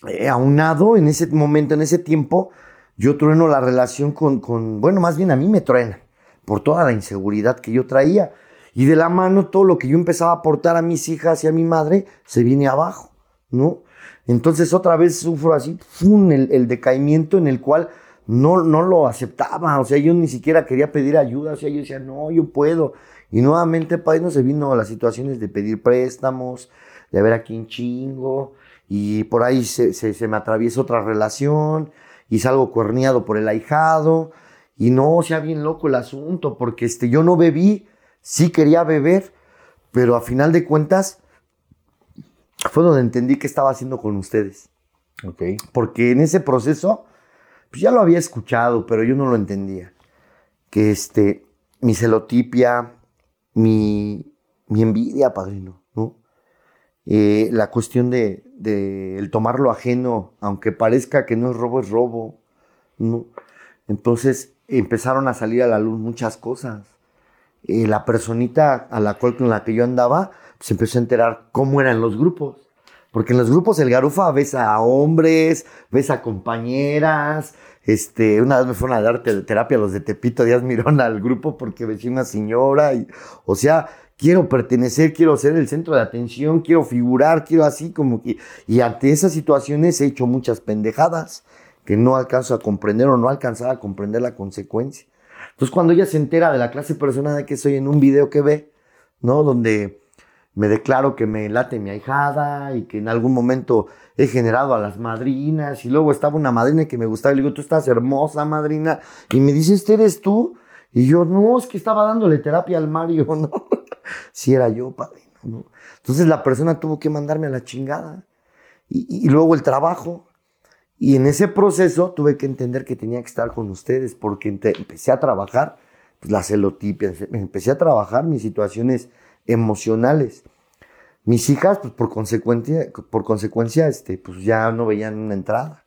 eh, aunado en ese momento, en ese tiempo, yo trueno la relación con, con, bueno, más bien a mí me truena, por toda la inseguridad que yo traía. Y de la mano todo lo que yo empezaba a aportar a mis hijas y a mi madre se viene abajo, ¿no? Entonces otra vez sufro así, el, el decaimiento en el cual no, no lo aceptaba, o sea, yo ni siquiera quería pedir ayuda, o sea, yo decía, no, yo puedo. Y nuevamente, padre, no se vino a las situaciones de pedir préstamos, de ver a quién chingo, y por ahí se, se, me atraviesa otra relación, y salgo cuerneado por el ahijado, y no, o sea, bien loco el asunto, porque este, yo no bebí, sí quería beber, pero a final de cuentas fue donde entendí qué estaba haciendo con ustedes. Porque en ese proceso pues ya lo había escuchado, pero yo no lo entendía. Que este, mi celotipia, mi, mi envidia, padrino, ¿no? Eh, la cuestión de, de, el tomar lo ajeno, aunque parezca que no es robo, es robo, ¿no? Entonces empezaron a salir a la luz muchas cosas. Eh, la personita a la cual con la que yo andaba, se pues, empezó a enterar cómo eran los grupos. Porque en los grupos el garufa ves a hombres, ves a compañeras. Este, una vez me fueron a dar terapia los de Tepito Díaz Mirón al grupo porque ves una señora. Y, o sea, quiero pertenecer, quiero ser el centro de atención, quiero figurar, quiero así como que. Y ante esas situaciones he hecho muchas pendejadas que no alcanzo a comprender o no alcanzaba a comprender la consecuencia. Entonces, cuando ella se entera de la clase personal que soy en un video que ve, ¿no? Donde me declaro que me late mi ahijada y que en algún momento he generado a las madrinas y luego estaba una madrina que me gustaba y le digo, tú estás hermosa madrina y me dice, ¿este eres tú? Y yo, no, es que estaba dándole terapia al Mario, ¿no? si era yo, padrino, ¿no? Entonces la persona tuvo que mandarme a la chingada y, y luego el trabajo. Y en ese proceso tuve que entender que tenía que estar con ustedes porque empecé a trabajar pues, la celotipia, empecé a trabajar mis situaciones emocionales. Mis hijas, pues por consecuencia, por consecuencia, este, pues ya no veían una entrada,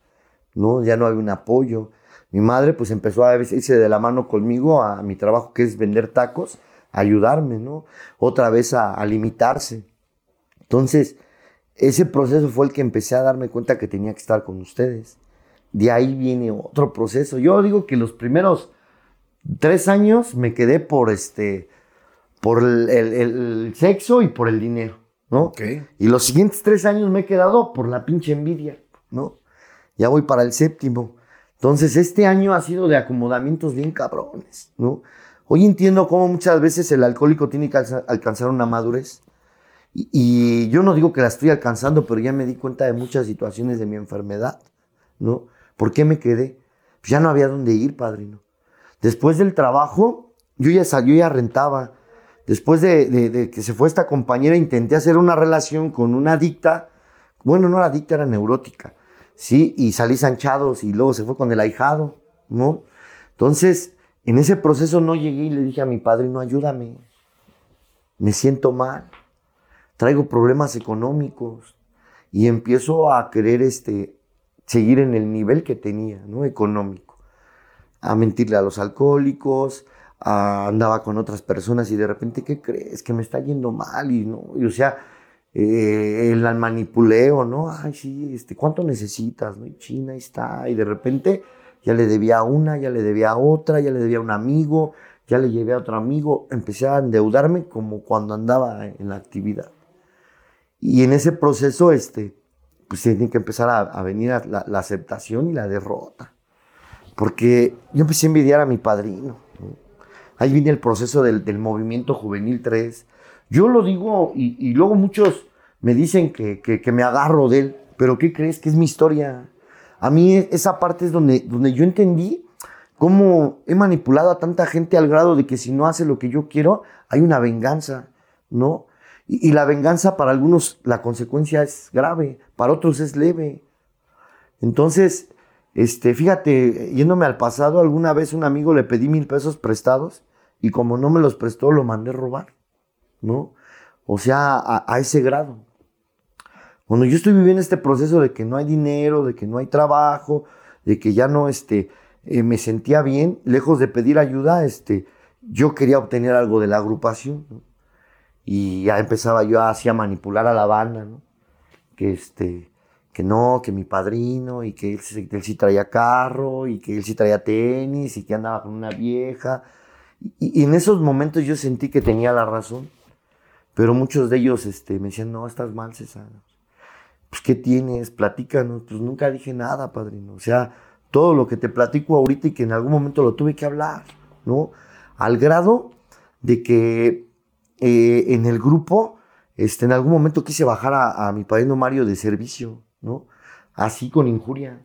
¿no? Ya no había un apoyo. Mi madre, pues empezó a irse de la mano conmigo a mi trabajo, que es vender tacos, ayudarme, ¿no? Otra vez a, a limitarse. Entonces, ese proceso fue el que empecé a darme cuenta que tenía que estar con ustedes. De ahí viene otro proceso. Yo digo que los primeros tres años me quedé por este, por el, sexo y por el dinero, ¿no? Y los siguientes tres años me he quedado por la pinche envidia, ¿no? Ya voy para el séptimo. Entonces, este año ha sido de acomodamientos bien cabrones, ¿no? Hoy entiendo cómo muchas veces el alcohólico tiene que alcanzar una madurez. Y, y, yo no digo que la estoy alcanzando, pero ya me di cuenta de muchas situaciones de mi enfermedad, ¿no? ¿Por qué me quedé? Pues ya no había dónde ir, padrino. Después del trabajo, yo ya, yo ya rentaba, Después de, que se fue esta compañera, intenté hacer una relación con una adicta. Bueno, no era adicta, era neurótica. Sí, y salí sanchados y luego se fue con el ahijado, ¿no? Entonces, en ese proceso no llegué y le dije a mi padre, no, ayúdame. Me siento mal. Traigo problemas económicos. Y empiezo a querer este, seguir en el nivel que tenía, ¿no? Económico. A mentirle a los alcohólicos, andaba con otras personas y de repente, ¿qué crees? Que me está yendo mal y no, y, o sea, eh, el manipuleo, ¿no? Ay, sí, este, ¿cuánto necesitas? ¿no? Y China está, y de repente ya le debía a una, ya le debía a otra, ya le debía a un amigo, ya le llevé a otro amigo, empecé a endeudarme como cuando andaba en la actividad. Y en ese proceso, este, pues tiene que empezar a, venir la, aceptación y la derrota. Porque yo empecé a envidiar a mi padrino. Ahí viene el proceso del, movimiento juvenil 3. Yo lo digo y, luego muchos me dicen que, que, me agarro de él. Pero ¿qué crees? Que es mi historia. A mí esa parte es donde, donde yo entendí cómo he manipulado a tanta gente al grado de que si no hace lo que yo quiero, hay una venganza, ¿no? Y, la venganza para algunos, la consecuencia es grave, para otros es leve. Entonces, este, fíjate, yéndome al pasado, alguna vez un amigo le pedí mil pesos prestados y como no me los prestó, lo mandé robar, ¿no? O sea, a, ese grado. Cuando yo estoy viviendo este proceso de que no hay dinero, de que no hay trabajo, de que ya no, este, eh, me sentía bien, lejos de pedir ayuda, este, yo quería obtener algo de la agrupación. ¿no? Y ya empezaba yo así a manipular a la banda, ¿no? Que este, que no, que mi padrino, y que él, sí traía carro, y que él sí traía tenis, y que andaba con una vieja. Y, en esos momentos yo sentí que tenía la razón. Pero muchos de ellos este, me decían, no, estás mal, César. Pues, ¿qué tienes? Platícanos. Pues nunca dije nada, padrino. O sea, todo lo que te platico ahorita y que en algún momento lo tuve que hablar, ¿no? Al grado de que eh, en el grupo, este, en algún momento quise bajar a, mi padrino Mario de servicio, ¿no? Así con injurias.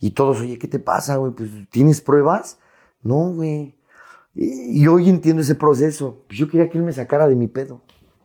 Y todos, oye, ¿qué te pasa, güey? Pues, ¿tienes pruebas? No, güey. Y, hoy entiendo ese proceso. Pues yo quería que él me sacara de mi pedo,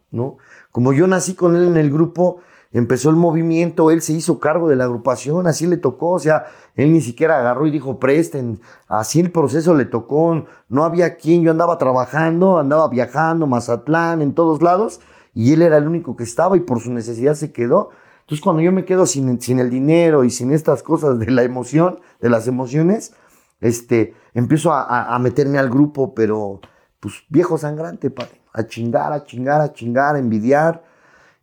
¿no? Como yo nací con él en el grupo, empezó el movimiento, él se hizo cargo de la agrupación, así le tocó, o sea, él ni siquiera agarró y dijo, presten, así el proceso le tocó, no había quien, yo andaba trabajando, andaba viajando, Mazatlán, en todos lados, y él era el único que estaba y por su necesidad se quedó. Entonces cuando yo me quedo sin, sin el dinero y sin estas cosas de la emoción, de las emociones, este, empiezo a, a meterme al grupo, pero pues viejo sangrante, padre, a chingar, a chingar, a chingar, a envidiar,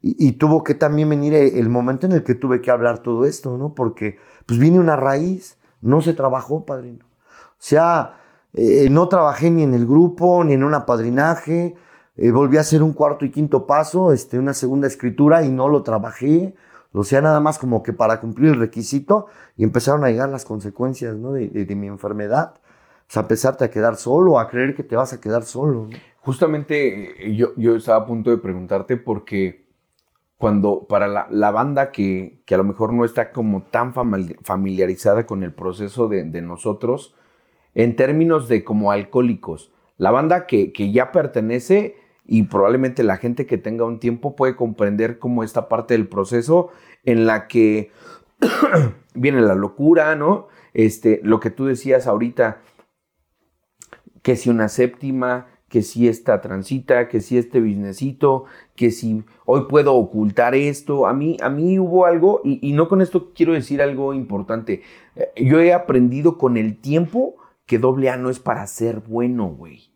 y, tuvo que también venir el momento en el que tuve que hablar todo esto, ¿no? Porque pues viene una raíz, no se trabajó, padrino. O sea, eh, no trabajé ni en el grupo, ni en un apadrinaje, eh, volví a hacer un cuarto y quinto paso, este, una segunda escritura y no lo trabajé. O sea, nada más como que para cumplir el requisito y empezaron a llegar las consecuencias ¿no? de, mi enfermedad. O sea, empezarte a quedar solo, a creer que te vas a quedar solo. Justamente yo, yo estaba a punto de preguntarte porque cuando para la, banda que, a lo mejor no está como tan familiarizada con el proceso de, nosotros, en términos de como alcohólicos, la banda que, ya pertenece y probablemente la gente que tenga un tiempo puede comprender como esta parte del proceso en la que viene la locura, ¿no? Este, lo que tú decías ahorita, que si una séptima, que si esta transita, que si este businessito, que si hoy puedo ocultar esto. A mí, a mí hubo algo, y, no con esto quiero decir algo importante. Eh, yo he aprendido con el tiempo que doble A no es para ser bueno, güey.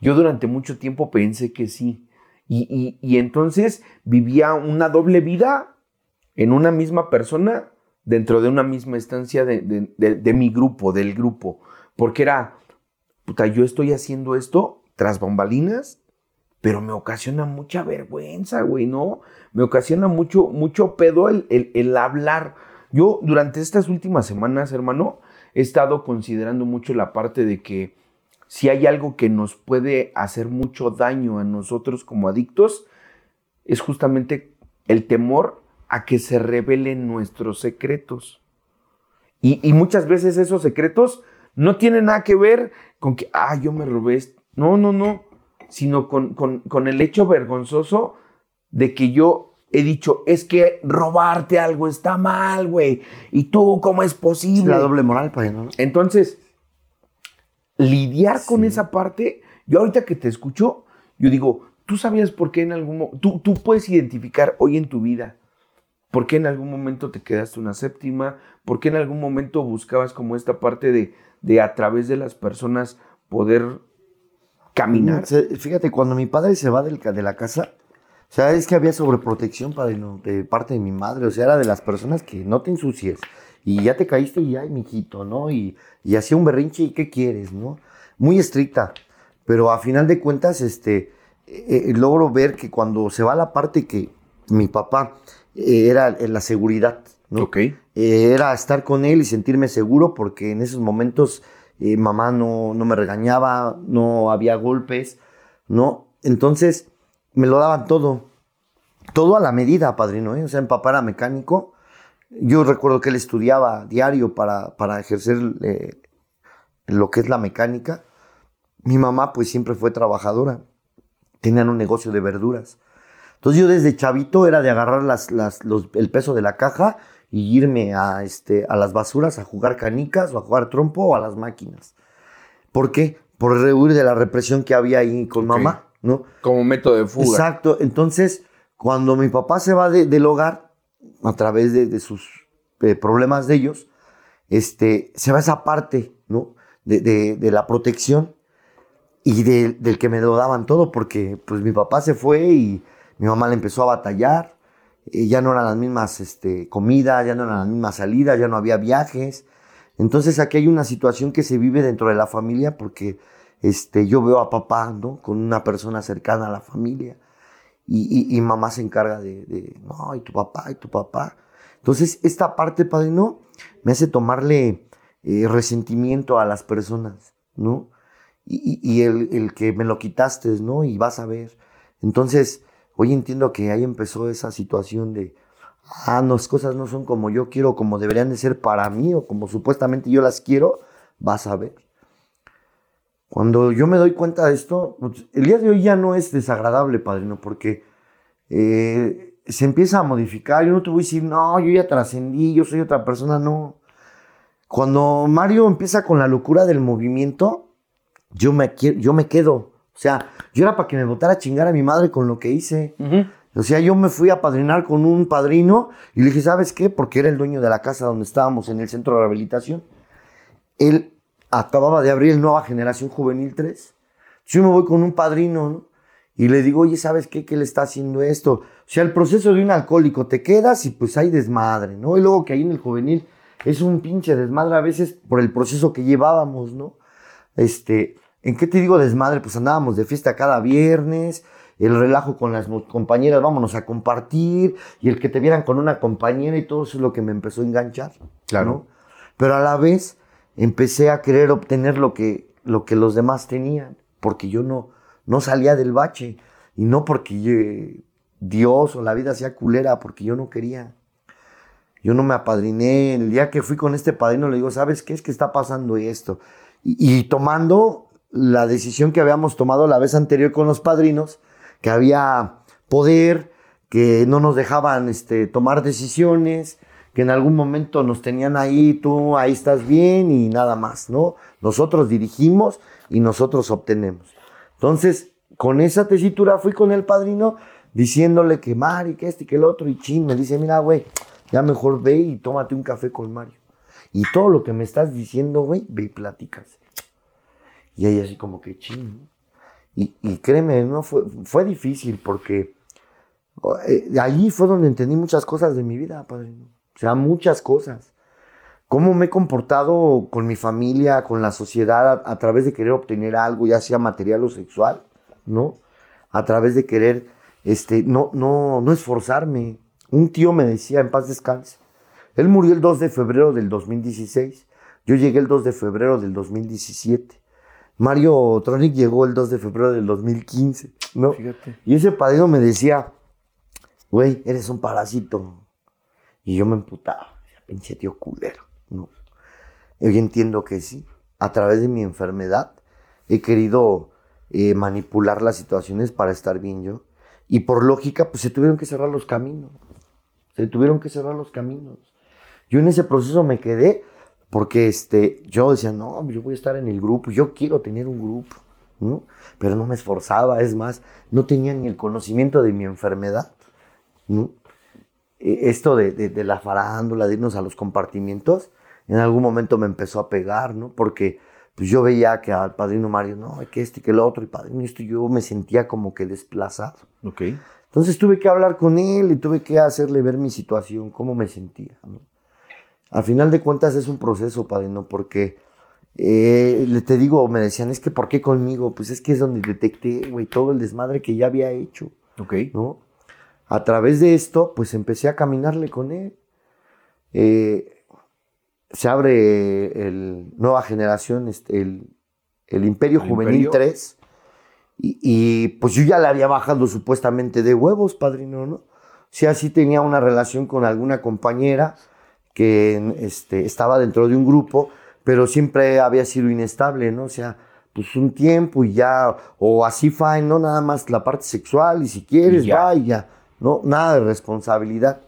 Yo durante mucho tiempo pensé que sí. Y, entonces vivía una doble vida en una misma persona dentro de una misma estancia de, de mi grupo, del grupo. Porque era, puta, yo estoy haciendo esto tras bombalinas, pero me ocasiona mucha vergüenza, güey, ¿no? Me ocasiona mucho, mucho pedo el, el, hablar. Yo durante estas últimas semanas, hermano, he estado considerando mucho la parte de que si hay algo que nos puede hacer mucho daño a nosotros como adictos, es justamente el temor a que se revelen nuestros secretos. Y, y, muchas veces esos secretos no tienen nada que ver con que, ah, yo me robé no, no, no. Sino con, el hecho vergonzoso de que yo he dicho, es que robarte algo está mal, güey. ¿Y tú cómo es posible? la doble moral, pues, ¿no? Entonces, lidiar con esa parte, yo ahorita que te escucho, yo digo, tú sabías por qué en algún momento, tú, tú puedes identificar hoy en tu vida, por qué en algún momento te quedaste una séptima, por qué en algún momento buscabas como esta parte de, de a través de las personas poder caminar. Fíjate, cuando mi padre se va del, de la casa, o sea, es que había sobreprotección de parte de mi madre, o sea, era de las personas que no te ensucies y ya te caíste y ay, mijito, ¿no? Y, y hacía un berrinche y qué quieres, ¿no? Muy estricta, pero a final de cuentas, este, eh, eh, logro ver que cuando se va la parte que, mi papá eh, era la seguridad, ¿no? Ok. Eh, era estar con él y sentirme seguro porque en esos momentos mamá no, no me regañaba, no había golpes, ¿no? Entonces me lo daban todo, todo a la medida, padrino, ¿eh? O sea, mi papá era mecánico. Yo recuerdo que él estudiaba diario para, para ejercer eh, lo que es la mecánica. Mi mamá pues siempre fue trabajadora. Tenían un negocio de verduras. Entonces yo desde chavito era de agarrar las, las, los- el peso de la caja y irme a, este, a las basuras a jugar canicas o a jugar trompo o a las máquinas. ¿Por qué? Por rehuir de la represión que había ahí con mamá, ¿no? Como método de fuga. Exacto. Entonces, cuando mi papá se va de- del hogar, a través de, de sus eh, problemas de ellos, este, se va esa parte, ¿no? De, de- la protección y de- del que me lo daban todo, porque pues mi papá se fue y mi mamá le empezó a batallar, eh, ya no eran las mismas este, comidas, ya no eran las mismas salidas, ya no había viajes. Entonces aquí hay una situación que se vive dentro de la familia porque este, yo veo a papá, ¿no? Con una persona cercana a la familia y, mamá se encarga de, no, y tu papá, y tu papá. Entonces, esta parte, padre, ¿no? Me hace tomarle eh, resentimiento a las personas, ¿no? Y el, el que me lo quitaste, ¿no? Y vas a ver. Entonces, hoy entiendo que ahí empezó esa situación de, ah, no, las cosas no son como yo quiero, como deberían de ser para mí, o como supuestamente yo las quiero, vas a ver. Cuando yo me doy cuenta de esto, pues, el día de hoy ya no es desagradable, padrino, porque eh, se empieza a modificar. Yo no te voy a decir, no, yo ya trascendí, yo soy otra persona, no. Cuando Mario empieza con la locura del movimiento, yo me, yo me quedo. O sea, yo era para que me votara a chingar a mi madre con lo que hice. O sea, yo me fui a padrinar con un padrino y le dije, ¿sabes qué? Porque era el dueño de la casa donde estábamos en el centro de rehabilitación. Él acababa de abrir el Nueva Generación Juvenil 3. Yo me voy con un padrino, ¿no? Y le digo, oye, ¿sabes qué? ¿Qué le está haciendo esto? O sea, el proceso de un alcohólico, te quedas y pues hay desmadre, ¿no? Y luego que ahí en el juvenil es un pinche desmadre a veces por el proceso que llevábamos, ¿no? Este, ¿en qué te digo desmadre? Pues andábamos de fiesta cada viernes, el relajo con las compañeras, vámonos a compartir, y el que te vieran con una compañera y todo eso es lo que me empezó a enganchar. Claro. ¿no? Pero a la vez empecé a querer obtener lo que, lo que los demás tenían, porque yo no, no salía del bache, y no porque eh, Dios o la vida sea culera, porque yo no quería. Yo no me apadriné. El día que fui con este padrino le digo, ¿sabes qué es que está pasando esto? Y, y tomando la decisión que habíamos tomado la vez anterior con los padrinos, que había poder, que no nos dejaban este, tomar decisiones, que en algún momento nos tenían ahí, tú ahí estás bien y nada más, ¿no? Nosotros dirigimos y nosotros obtenemos. Entonces, con esa tesitura fui con el padrino diciéndole que Mari, que este que el otro, y chin, me dice, mira, güey, ya mejor ve y tómate un café con Mario. Y todo lo que me estás diciendo, güey, ve y platicas. Y ahí así como que chin. Y, y créeme, no fue, fue difícil porque eh, allí fue donde entendí muchas cosas de mi vida, padrino. O sea, muchas cosas. Cómo me he comportado con mi familia, con la sociedad, a, a través de querer obtener algo, ya sea material o sexual, ¿no? A través de querer, este, no, no, no esforzarme. Un tío me decía, en paz descanse, él murió el 2 de febrero del 2016. Yo llegué el 2 de febrero del 2017. Mario Tronic llegó el 2 de febrero del 2015, ¿no? Fíjate. Y ese padrino me decía, güey, eres un parásito. Y yo me emputaba, pinche tío culero, ¿no? Hoy entiendo que sí, a través de mi enfermedad he querido eh, manipular las situaciones para estar bien yo. Y por lógica, pues se tuvieron que cerrar los caminos. Se tuvieron que cerrar los caminos. Yo en ese proceso me quedé porque este, yo decía, no, yo voy a estar en el grupo, yo quiero tener un grupo, ¿no? Pero no me esforzaba, es más, no tenía ni el conocimiento de mi enfermedad, ¿no? Eh, Esto de, de- de la farándula, de irnos a los compartimientos, en algún momento me empezó a pegar, ¿no? Porque pues yo veía que al padrino Mario, no, que este, que el otro, y padrino esto, yo me sentía como que desplazado. Ok. Entonces tuve que hablar con él y tuve que hacerle ver mi situación, cómo me sentía. ¿no? Al final de cuentas es un proceso, padrino, porque eh, le te digo, me decían, es que ¿por qué conmigo? Pues es que es donde detecté, güey, todo el desmadre que ya había hecho, Ok. ¿no? A través de esto, pues empecé a caminarle con él. Eh, se abre el Nueva Generación, este, el, el Imperio Juvenil 3. Y, pues yo ya le había bajado supuestamente de huevos, padrino, ¿no? O sea, sí tenía una relación con alguna compañera que este, estaba dentro de un grupo, pero siempre había sido inestable, ¿no? O sea, pues un tiempo y ya, o así fine, no nada más la parte sexual, y si quieres, vaya, ¿no? Nada de responsabilidad.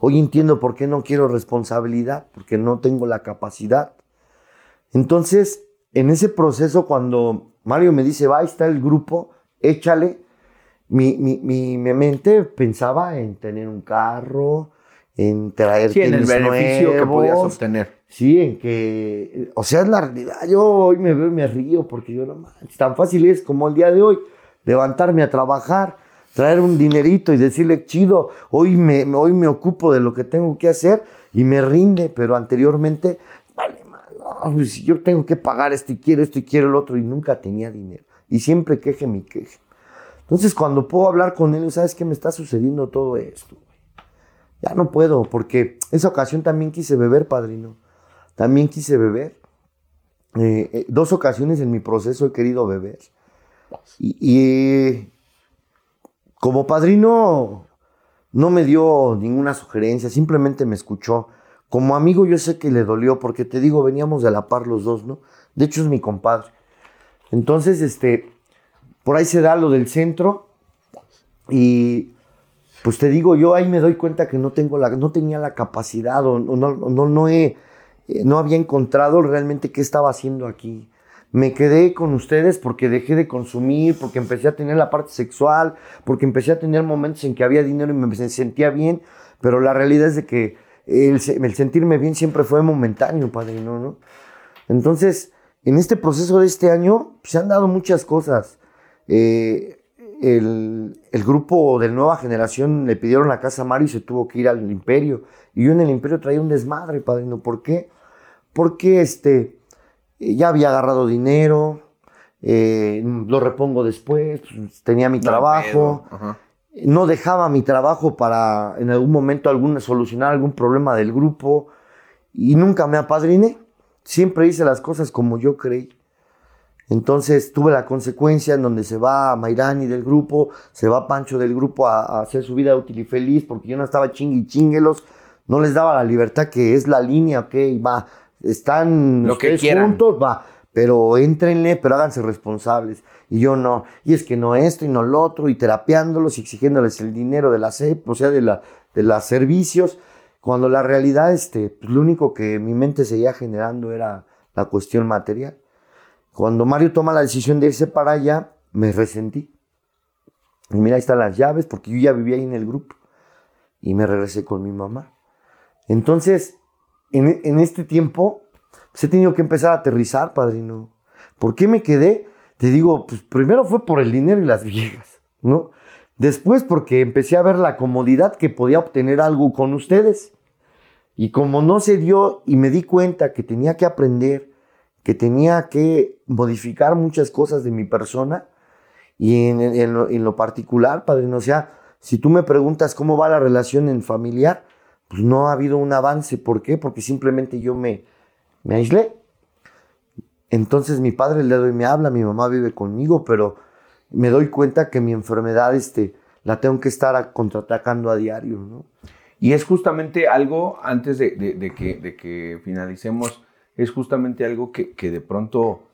Hoy entiendo por qué no quiero responsabilidad, porque no tengo la capacidad. Entonces, en ese proceso, cuando Mario me dice, va, ahí está el grupo, échale, mi, mi, mi, mente pensaba en tener un carro, en traer sí, en el beneficio que podías obtener. Sí, en que, o sea, es la realidad. Yo hoy me veo y me río porque yo no manches, tan fácil es como el día de hoy, levantarme a trabajar, traer un dinerito y decirle, chido, hoy me, hoy me ocupo de lo que tengo que hacer y me rinde, pero anteriormente, vale, no, pues, yo tengo que pagar esto y quiero esto y quiero el otro y nunca tenía dinero. Y siempre queje mi queje. Entonces, cuando puedo hablar con él, ¿sabes qué me está sucediendo todo esto? Ya no puedo, porque esa ocasión también quise beber, padrino. También quise beber. Eh, eh, dos ocasiones en mi proceso he querido beber. Y, como padrino no me dio ninguna sugerencia, simplemente me escuchó. Como amigo yo sé que le dolió, porque te digo, veníamos de la par los dos, ¿no? De hecho es mi compadre. Entonces, este, por ahí se da lo del centro y pues te digo, yo ahí me doy cuenta que no, tengo la, no tenía la capacidad o no, no, no, he, eh, no había encontrado realmente qué estaba haciendo aquí. Me quedé con ustedes porque dejé de consumir, porque empecé a tener la parte sexual, porque empecé a tener momentos en que había dinero y me sentía bien, pero la realidad es de que el, sentirme bien siempre fue momentáneo, padrino, ¿no? Entonces, en este proceso de este año se han dado muchas cosas. Eh, el, grupo de nueva generación le pidieron la casa a Mario y se tuvo que ir al imperio. Y yo en el imperio traía un desmadre, padrino. ¿Por qué? Porque este, ya había agarrado dinero, eh, lo repongo después, pues, tenía mi trabajo. No dejaba mi trabajo para en algún momento algún, solucionar algún problema del grupo. Y nunca me apadriné. Siempre hice las cosas como yo creí. Entonces tuve la consecuencia en donde se va Mairani del grupo, se va Pancho del grupo a, hacer su vida útil y feliz porque yo no estaba chingui chinguelos, no les daba la libertad que es la línea, ok, va, están Lo que juntos, va, pero éntrenle, pero háganse responsables. Y yo no, y es que no esto y no lo otro, y terapeándolos y exigiéndoles el dinero de la CEP, o sea, de, la, de los servicios, cuando la realidad, este, pues, lo único que mi mente seguía generando era la cuestión material. Cuando Mario toma la decisión de irse para allá, me resentí. Y mira, ahí están las llaves, porque yo ya vivía ahí en el grupo. Y me regresé con mi mamá. Entonces, en, este tiempo, pues he tenido que empezar a aterrizar, padrino. ¿Por qué me quedé? Te digo, pues primero fue por el dinero y las viejas, ¿no? Después porque empecé a ver la comodidad que podía obtener algo con ustedes. Y como no se dio y me di cuenta que tenía que aprender que tenía que modificar muchas cosas de mi persona y en, lo, particular, padrino. O sea, si tú me preguntas cómo va la relación en familiar, pues no ha habido un avance. ¿Por qué? Porque simplemente yo me, me aislé. Entonces mi padre el dedo y me habla, mi mamá vive conmigo, pero me doy cuenta que mi enfermedad este, la tengo que estar contraatacando a diario. ¿no? Y es justamente algo, antes de, que, de que finalicemos es justamente algo que, de pronto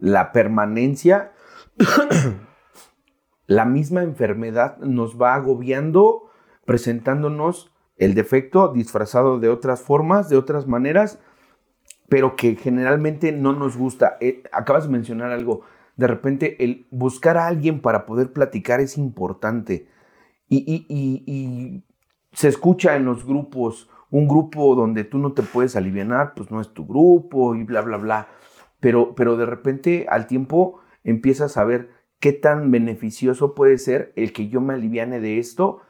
la permanencia, la misma enfermedad nos va agobiando, presentándonos el defecto disfrazado de otras formas, de otras maneras, pero que generalmente no nos gusta. Eh, acabas de mencionar algo, de repente el buscar a alguien para poder platicar es importante y se escucha en los grupos un grupo donde tú no te puedes aliviar, pues no es tu grupo y bla, bla, bla. Pero, pero de repente al tiempo empiezas a ver qué tan beneficioso puede ser el que yo me aliviane de esto.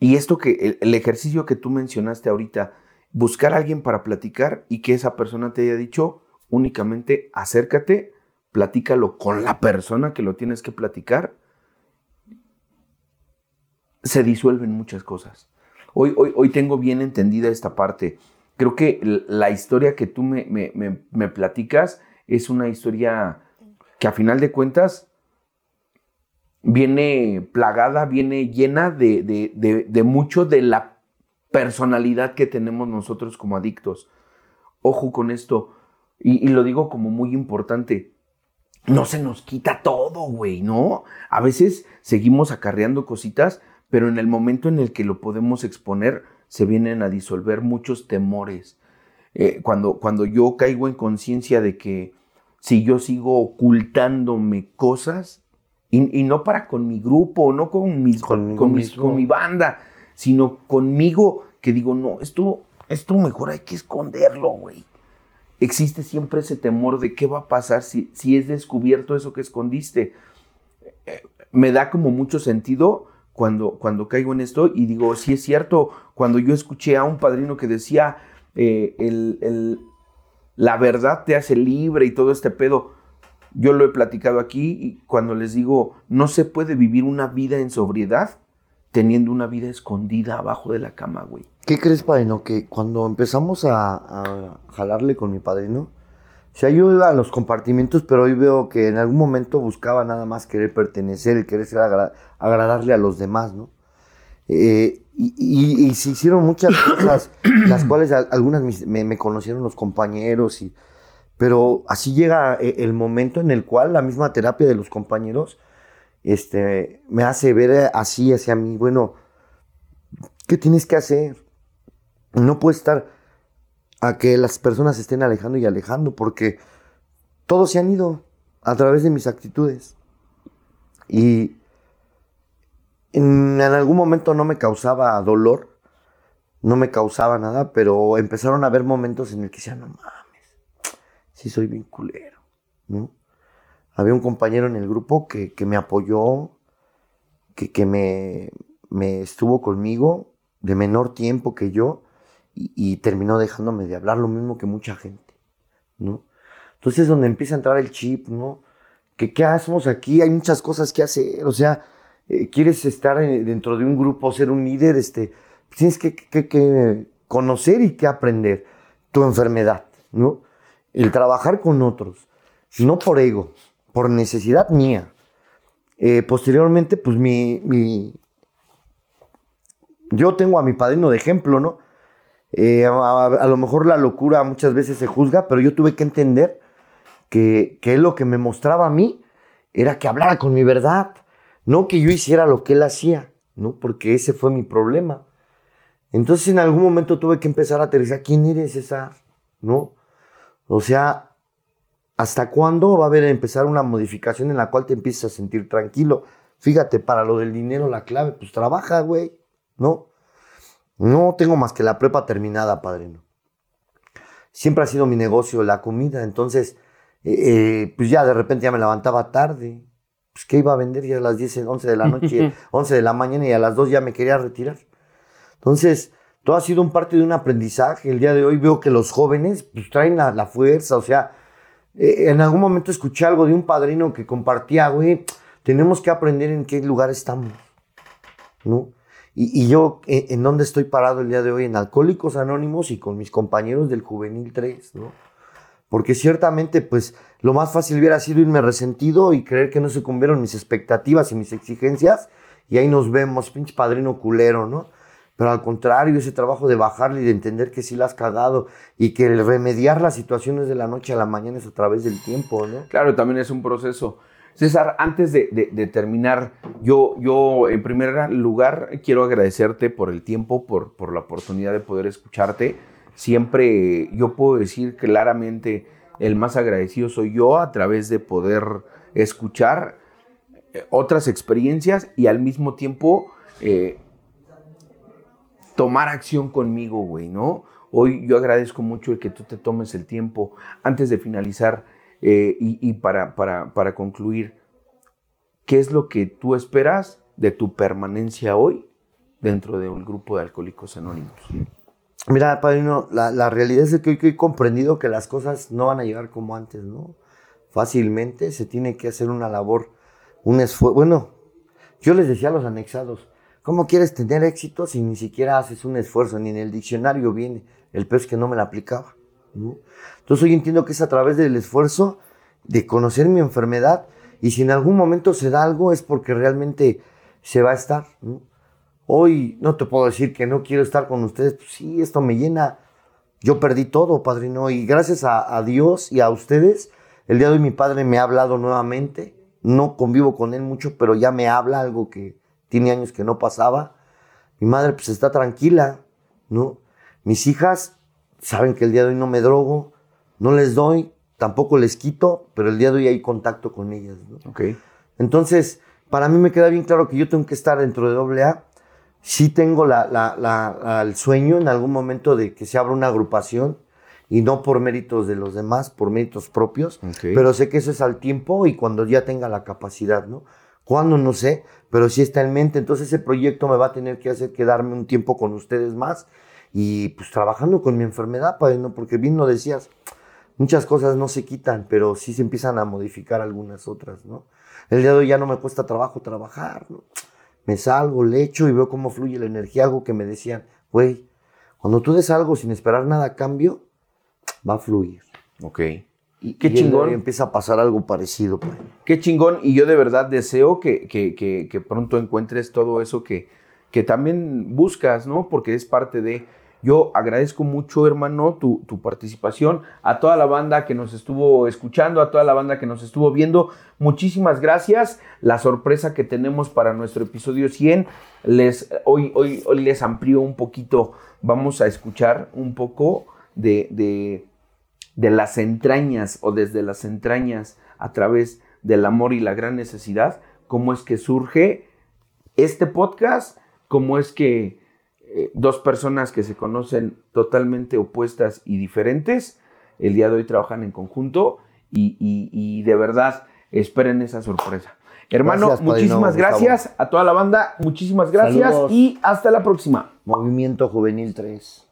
Y esto que, el, ejercicio que tú mencionaste ahorita, buscar a alguien para platicar y que esa persona te haya dicho únicamente acércate, platícalo con la persona que lo tienes que platicar se disuelven muchas cosas. Hoy, hoy, tengo bien entendida esta parte. Creo que la historia que tú me, me, platicas es una historia que a final de cuentas viene plagada, viene llena de, de, mucho de la personalidad que tenemos nosotros como adictos. Ojo con esto, y, y, lo digo como muy importante, no se nos quita todo, güey, ¿no? A veces seguimos acarreando cositas, pero en el momento en el que lo podemos exponer, se vienen a disolver muchos temores. Eh, cuando, cuando yo caigo en conciencia de que si yo sigo ocultándome cosas, y, no para con mi grupo, no con, mis, con, con mi banda, sino conmigo, que digo, no, esto, esto mejor hay que esconderlo, güey existe siempre ese temor de qué va a pasar si, si es descubierto eso que escondiste. Eh, me da como mucho sentido cuando, cuando caigo en esto y digo, sí es cierto, cuando yo escuché a un padrino que decía, eh, el, la verdad te hace libre y todo este pedo, yo lo he platicado aquí y cuando les digo, no se puede vivir una vida en sobriedad teniendo una vida escondida abajo de la cama, güey. ¿Qué crees, padrino? Que cuando empezamos a, jalarle con mi padrino, o sea, yo iba a los compartimentos, pero hoy veo que en algún momento buscaba nada más querer pertenecer, querer ser agradarle a los demás, ¿no? Eh, y, se hicieron muchas cosas, las cuales algunas me, conocieron los compañeros, y, pero así llega eh, el momento en el cual la misma terapia de los compañeros este, me hace ver así hacia mí, bueno, ¿qué tienes que hacer? No puede estar a que las personas estén alejando y alejando, porque todos se han ido a través de mis actitudes. Y en, algún momento no me causaba dolor, no me causaba nada, pero empezaron a haber momentos en el que decían, no mames, sí soy bien culero, ¿no? había un compañero en el grupo que, me apoyó, que, que me, me, estuvo conmigo de menor tiempo que yo y, terminó dejándome de hablar lo mismo que mucha gente, ¿no? Entonces es donde empieza a entrar el chip, ¿no? Que qué hacemos aquí, hay muchas cosas que hacer, o sea, eh, quieres estar dentro de un grupo, ser un líder, este, tienes que, que, que conocer y que aprender tu enfermedad, ¿no? El trabajar con otros, no por ego, por necesidad mía. Eh, posteriormente, pues mi, Yo tengo a mi padrino de ejemplo, ¿no? Eh, a, lo mejor la locura muchas veces se juzga, pero yo tuve que entender que, que él lo que me mostraba a mí era que hablara con mi verdad, no que yo hiciera lo que él hacía, ¿no? Porque ese fue mi problema. Entonces en algún momento tuve que empezar a aterrizar, ¿quién eres esa? ¿No? O sea, ¿Hasta cuándo va a haber empezar una modificación en la cual te empiezas a sentir tranquilo? Fíjate, para lo del dinero, la clave, pues trabaja, güey, ¿no? No tengo más que la prepa terminada, padrino. Siempre ha sido mi negocio la comida, entonces, eh, eh, pues ya de repente ya me levantaba tarde. Pues que iba a vender ya a las 10, 11 de la noche, 11 de la mañana y a las 2 ya me quería retirar. Entonces, todo ha sido un parte de un aprendizaje. El día de hoy veo que los jóvenes pues, traen la, la fuerza, o sea, eh, en algún momento escuché algo de un padrino que compartía, güey, tenemos que aprender en qué lugar estamos, ¿no? Y, yo, eh, ¿en dónde estoy parado el día de hoy? En Alcohólicos Anónimos y con mis compañeros del Juvenil 3, ¿no? Porque ciertamente, pues, lo más fácil hubiera sido irme resentido y creer que no se cumplieron mis expectativas y mis exigencias, y ahí nos vemos, pinche padrino culero, ¿no? Pero al contrario, ese trabajo de bajarle y de entender que sí la has cagado y que el remediar las situaciones de la noche a la mañana es a través del tiempo, ¿no? Claro, también es un proceso. César, antes de, terminar, yo, yo en primer lugar quiero agradecerte por el tiempo, por, por la oportunidad de poder escucharte. Siempre yo puedo decir claramente el más agradecido soy yo a través de poder escuchar eh, otras experiencias y al mismo tiempo eh, tomar acción conmigo, güey, ¿no? Hoy yo agradezco mucho el que tú te tomes el tiempo antes de finalizar eh, y, para, para, concluir, ¿qué es lo que tú esperas de tu permanencia hoy dentro de un grupo de alcohólicos anónimos? Mira, padrino, la, la realidad es que hoy he comprendido que las cosas no van a llegar como antes, ¿no? Fácilmente se tiene que hacer una labor, un esfuerzo. Bueno, yo les decía a los anexados, ¿Cómo quieres tener éxito si ni siquiera haces un esfuerzo? Ni en el diccionario viene. El peor que no me la aplicaba. Entonces hoy entiendo que es a través del esfuerzo de conocer mi enfermedad y si en algún momento se da algo es porque realmente se va a estar. Hoy no te puedo decir que no quiero estar con ustedes. Pues sí, esto me llena. Yo perdí todo, padrino. Y gracias a, a Dios y a ustedes, el día de hoy mi padre me ha hablado nuevamente. No convivo con él mucho, pero ya me habla algo que tiene años que no pasaba. Mi madre pues está tranquila, ¿no? Mis hijas saben que el día de hoy no me drogo, no les doy, tampoco les quito, pero el día de hoy hay contacto con ellas. ¿no? Entonces, para mí me queda bien claro que yo tengo que estar dentro de AA. Sí tengo la, el sueño en algún momento de que se abra una agrupación y no por méritos de los demás, por méritos propios, pero sé que eso es al tiempo y cuando ya tenga la capacidad, ¿no? Cuándo no sé, pero sí está en mente, entonces ese proyecto me va a tener que hacer quedarme un tiempo con ustedes más y pues trabajando con mi enfermedad, ¿no? Porque bien lo decías, muchas cosas no se quitan, pero sí se empiezan a modificar algunas otras, ¿no? El día de hoy ya no me cuesta trabajo trabajar. Me salgo, le echo y veo cómo fluye la energía, algo que me decían, güey, cuando tú des algo sin esperar nada a cambio, va a fluir. Ok. Y, Qué chingón. Y empieza a pasar algo parecido. Pues. Qué chingón. Y yo de verdad deseo que, que, que, que pronto encuentres todo eso que, que también buscas, ¿no? Porque es parte de... Yo agradezco mucho, hermano, tu, tu, participación, a toda la banda que nos estuvo escuchando, a toda la banda que nos estuvo viendo. Muchísimas gracias. La sorpresa que tenemos para nuestro episodio 100, les, hoy, hoy, hoy les amplió un poquito. Vamos a escuchar un poco de, de, de las entrañas o desde las entrañas a través del amor y la gran necesidad, cómo es que surge este podcast, cómo es que eh, dos personas que se conocen totalmente opuestas y diferentes, el día de hoy trabajan en conjunto y, de verdad esperen esa sorpresa. Hermano, muchísimas gracias a toda la banda, muchísimas gracias y hasta la próxima. Movimiento Juvenil 3.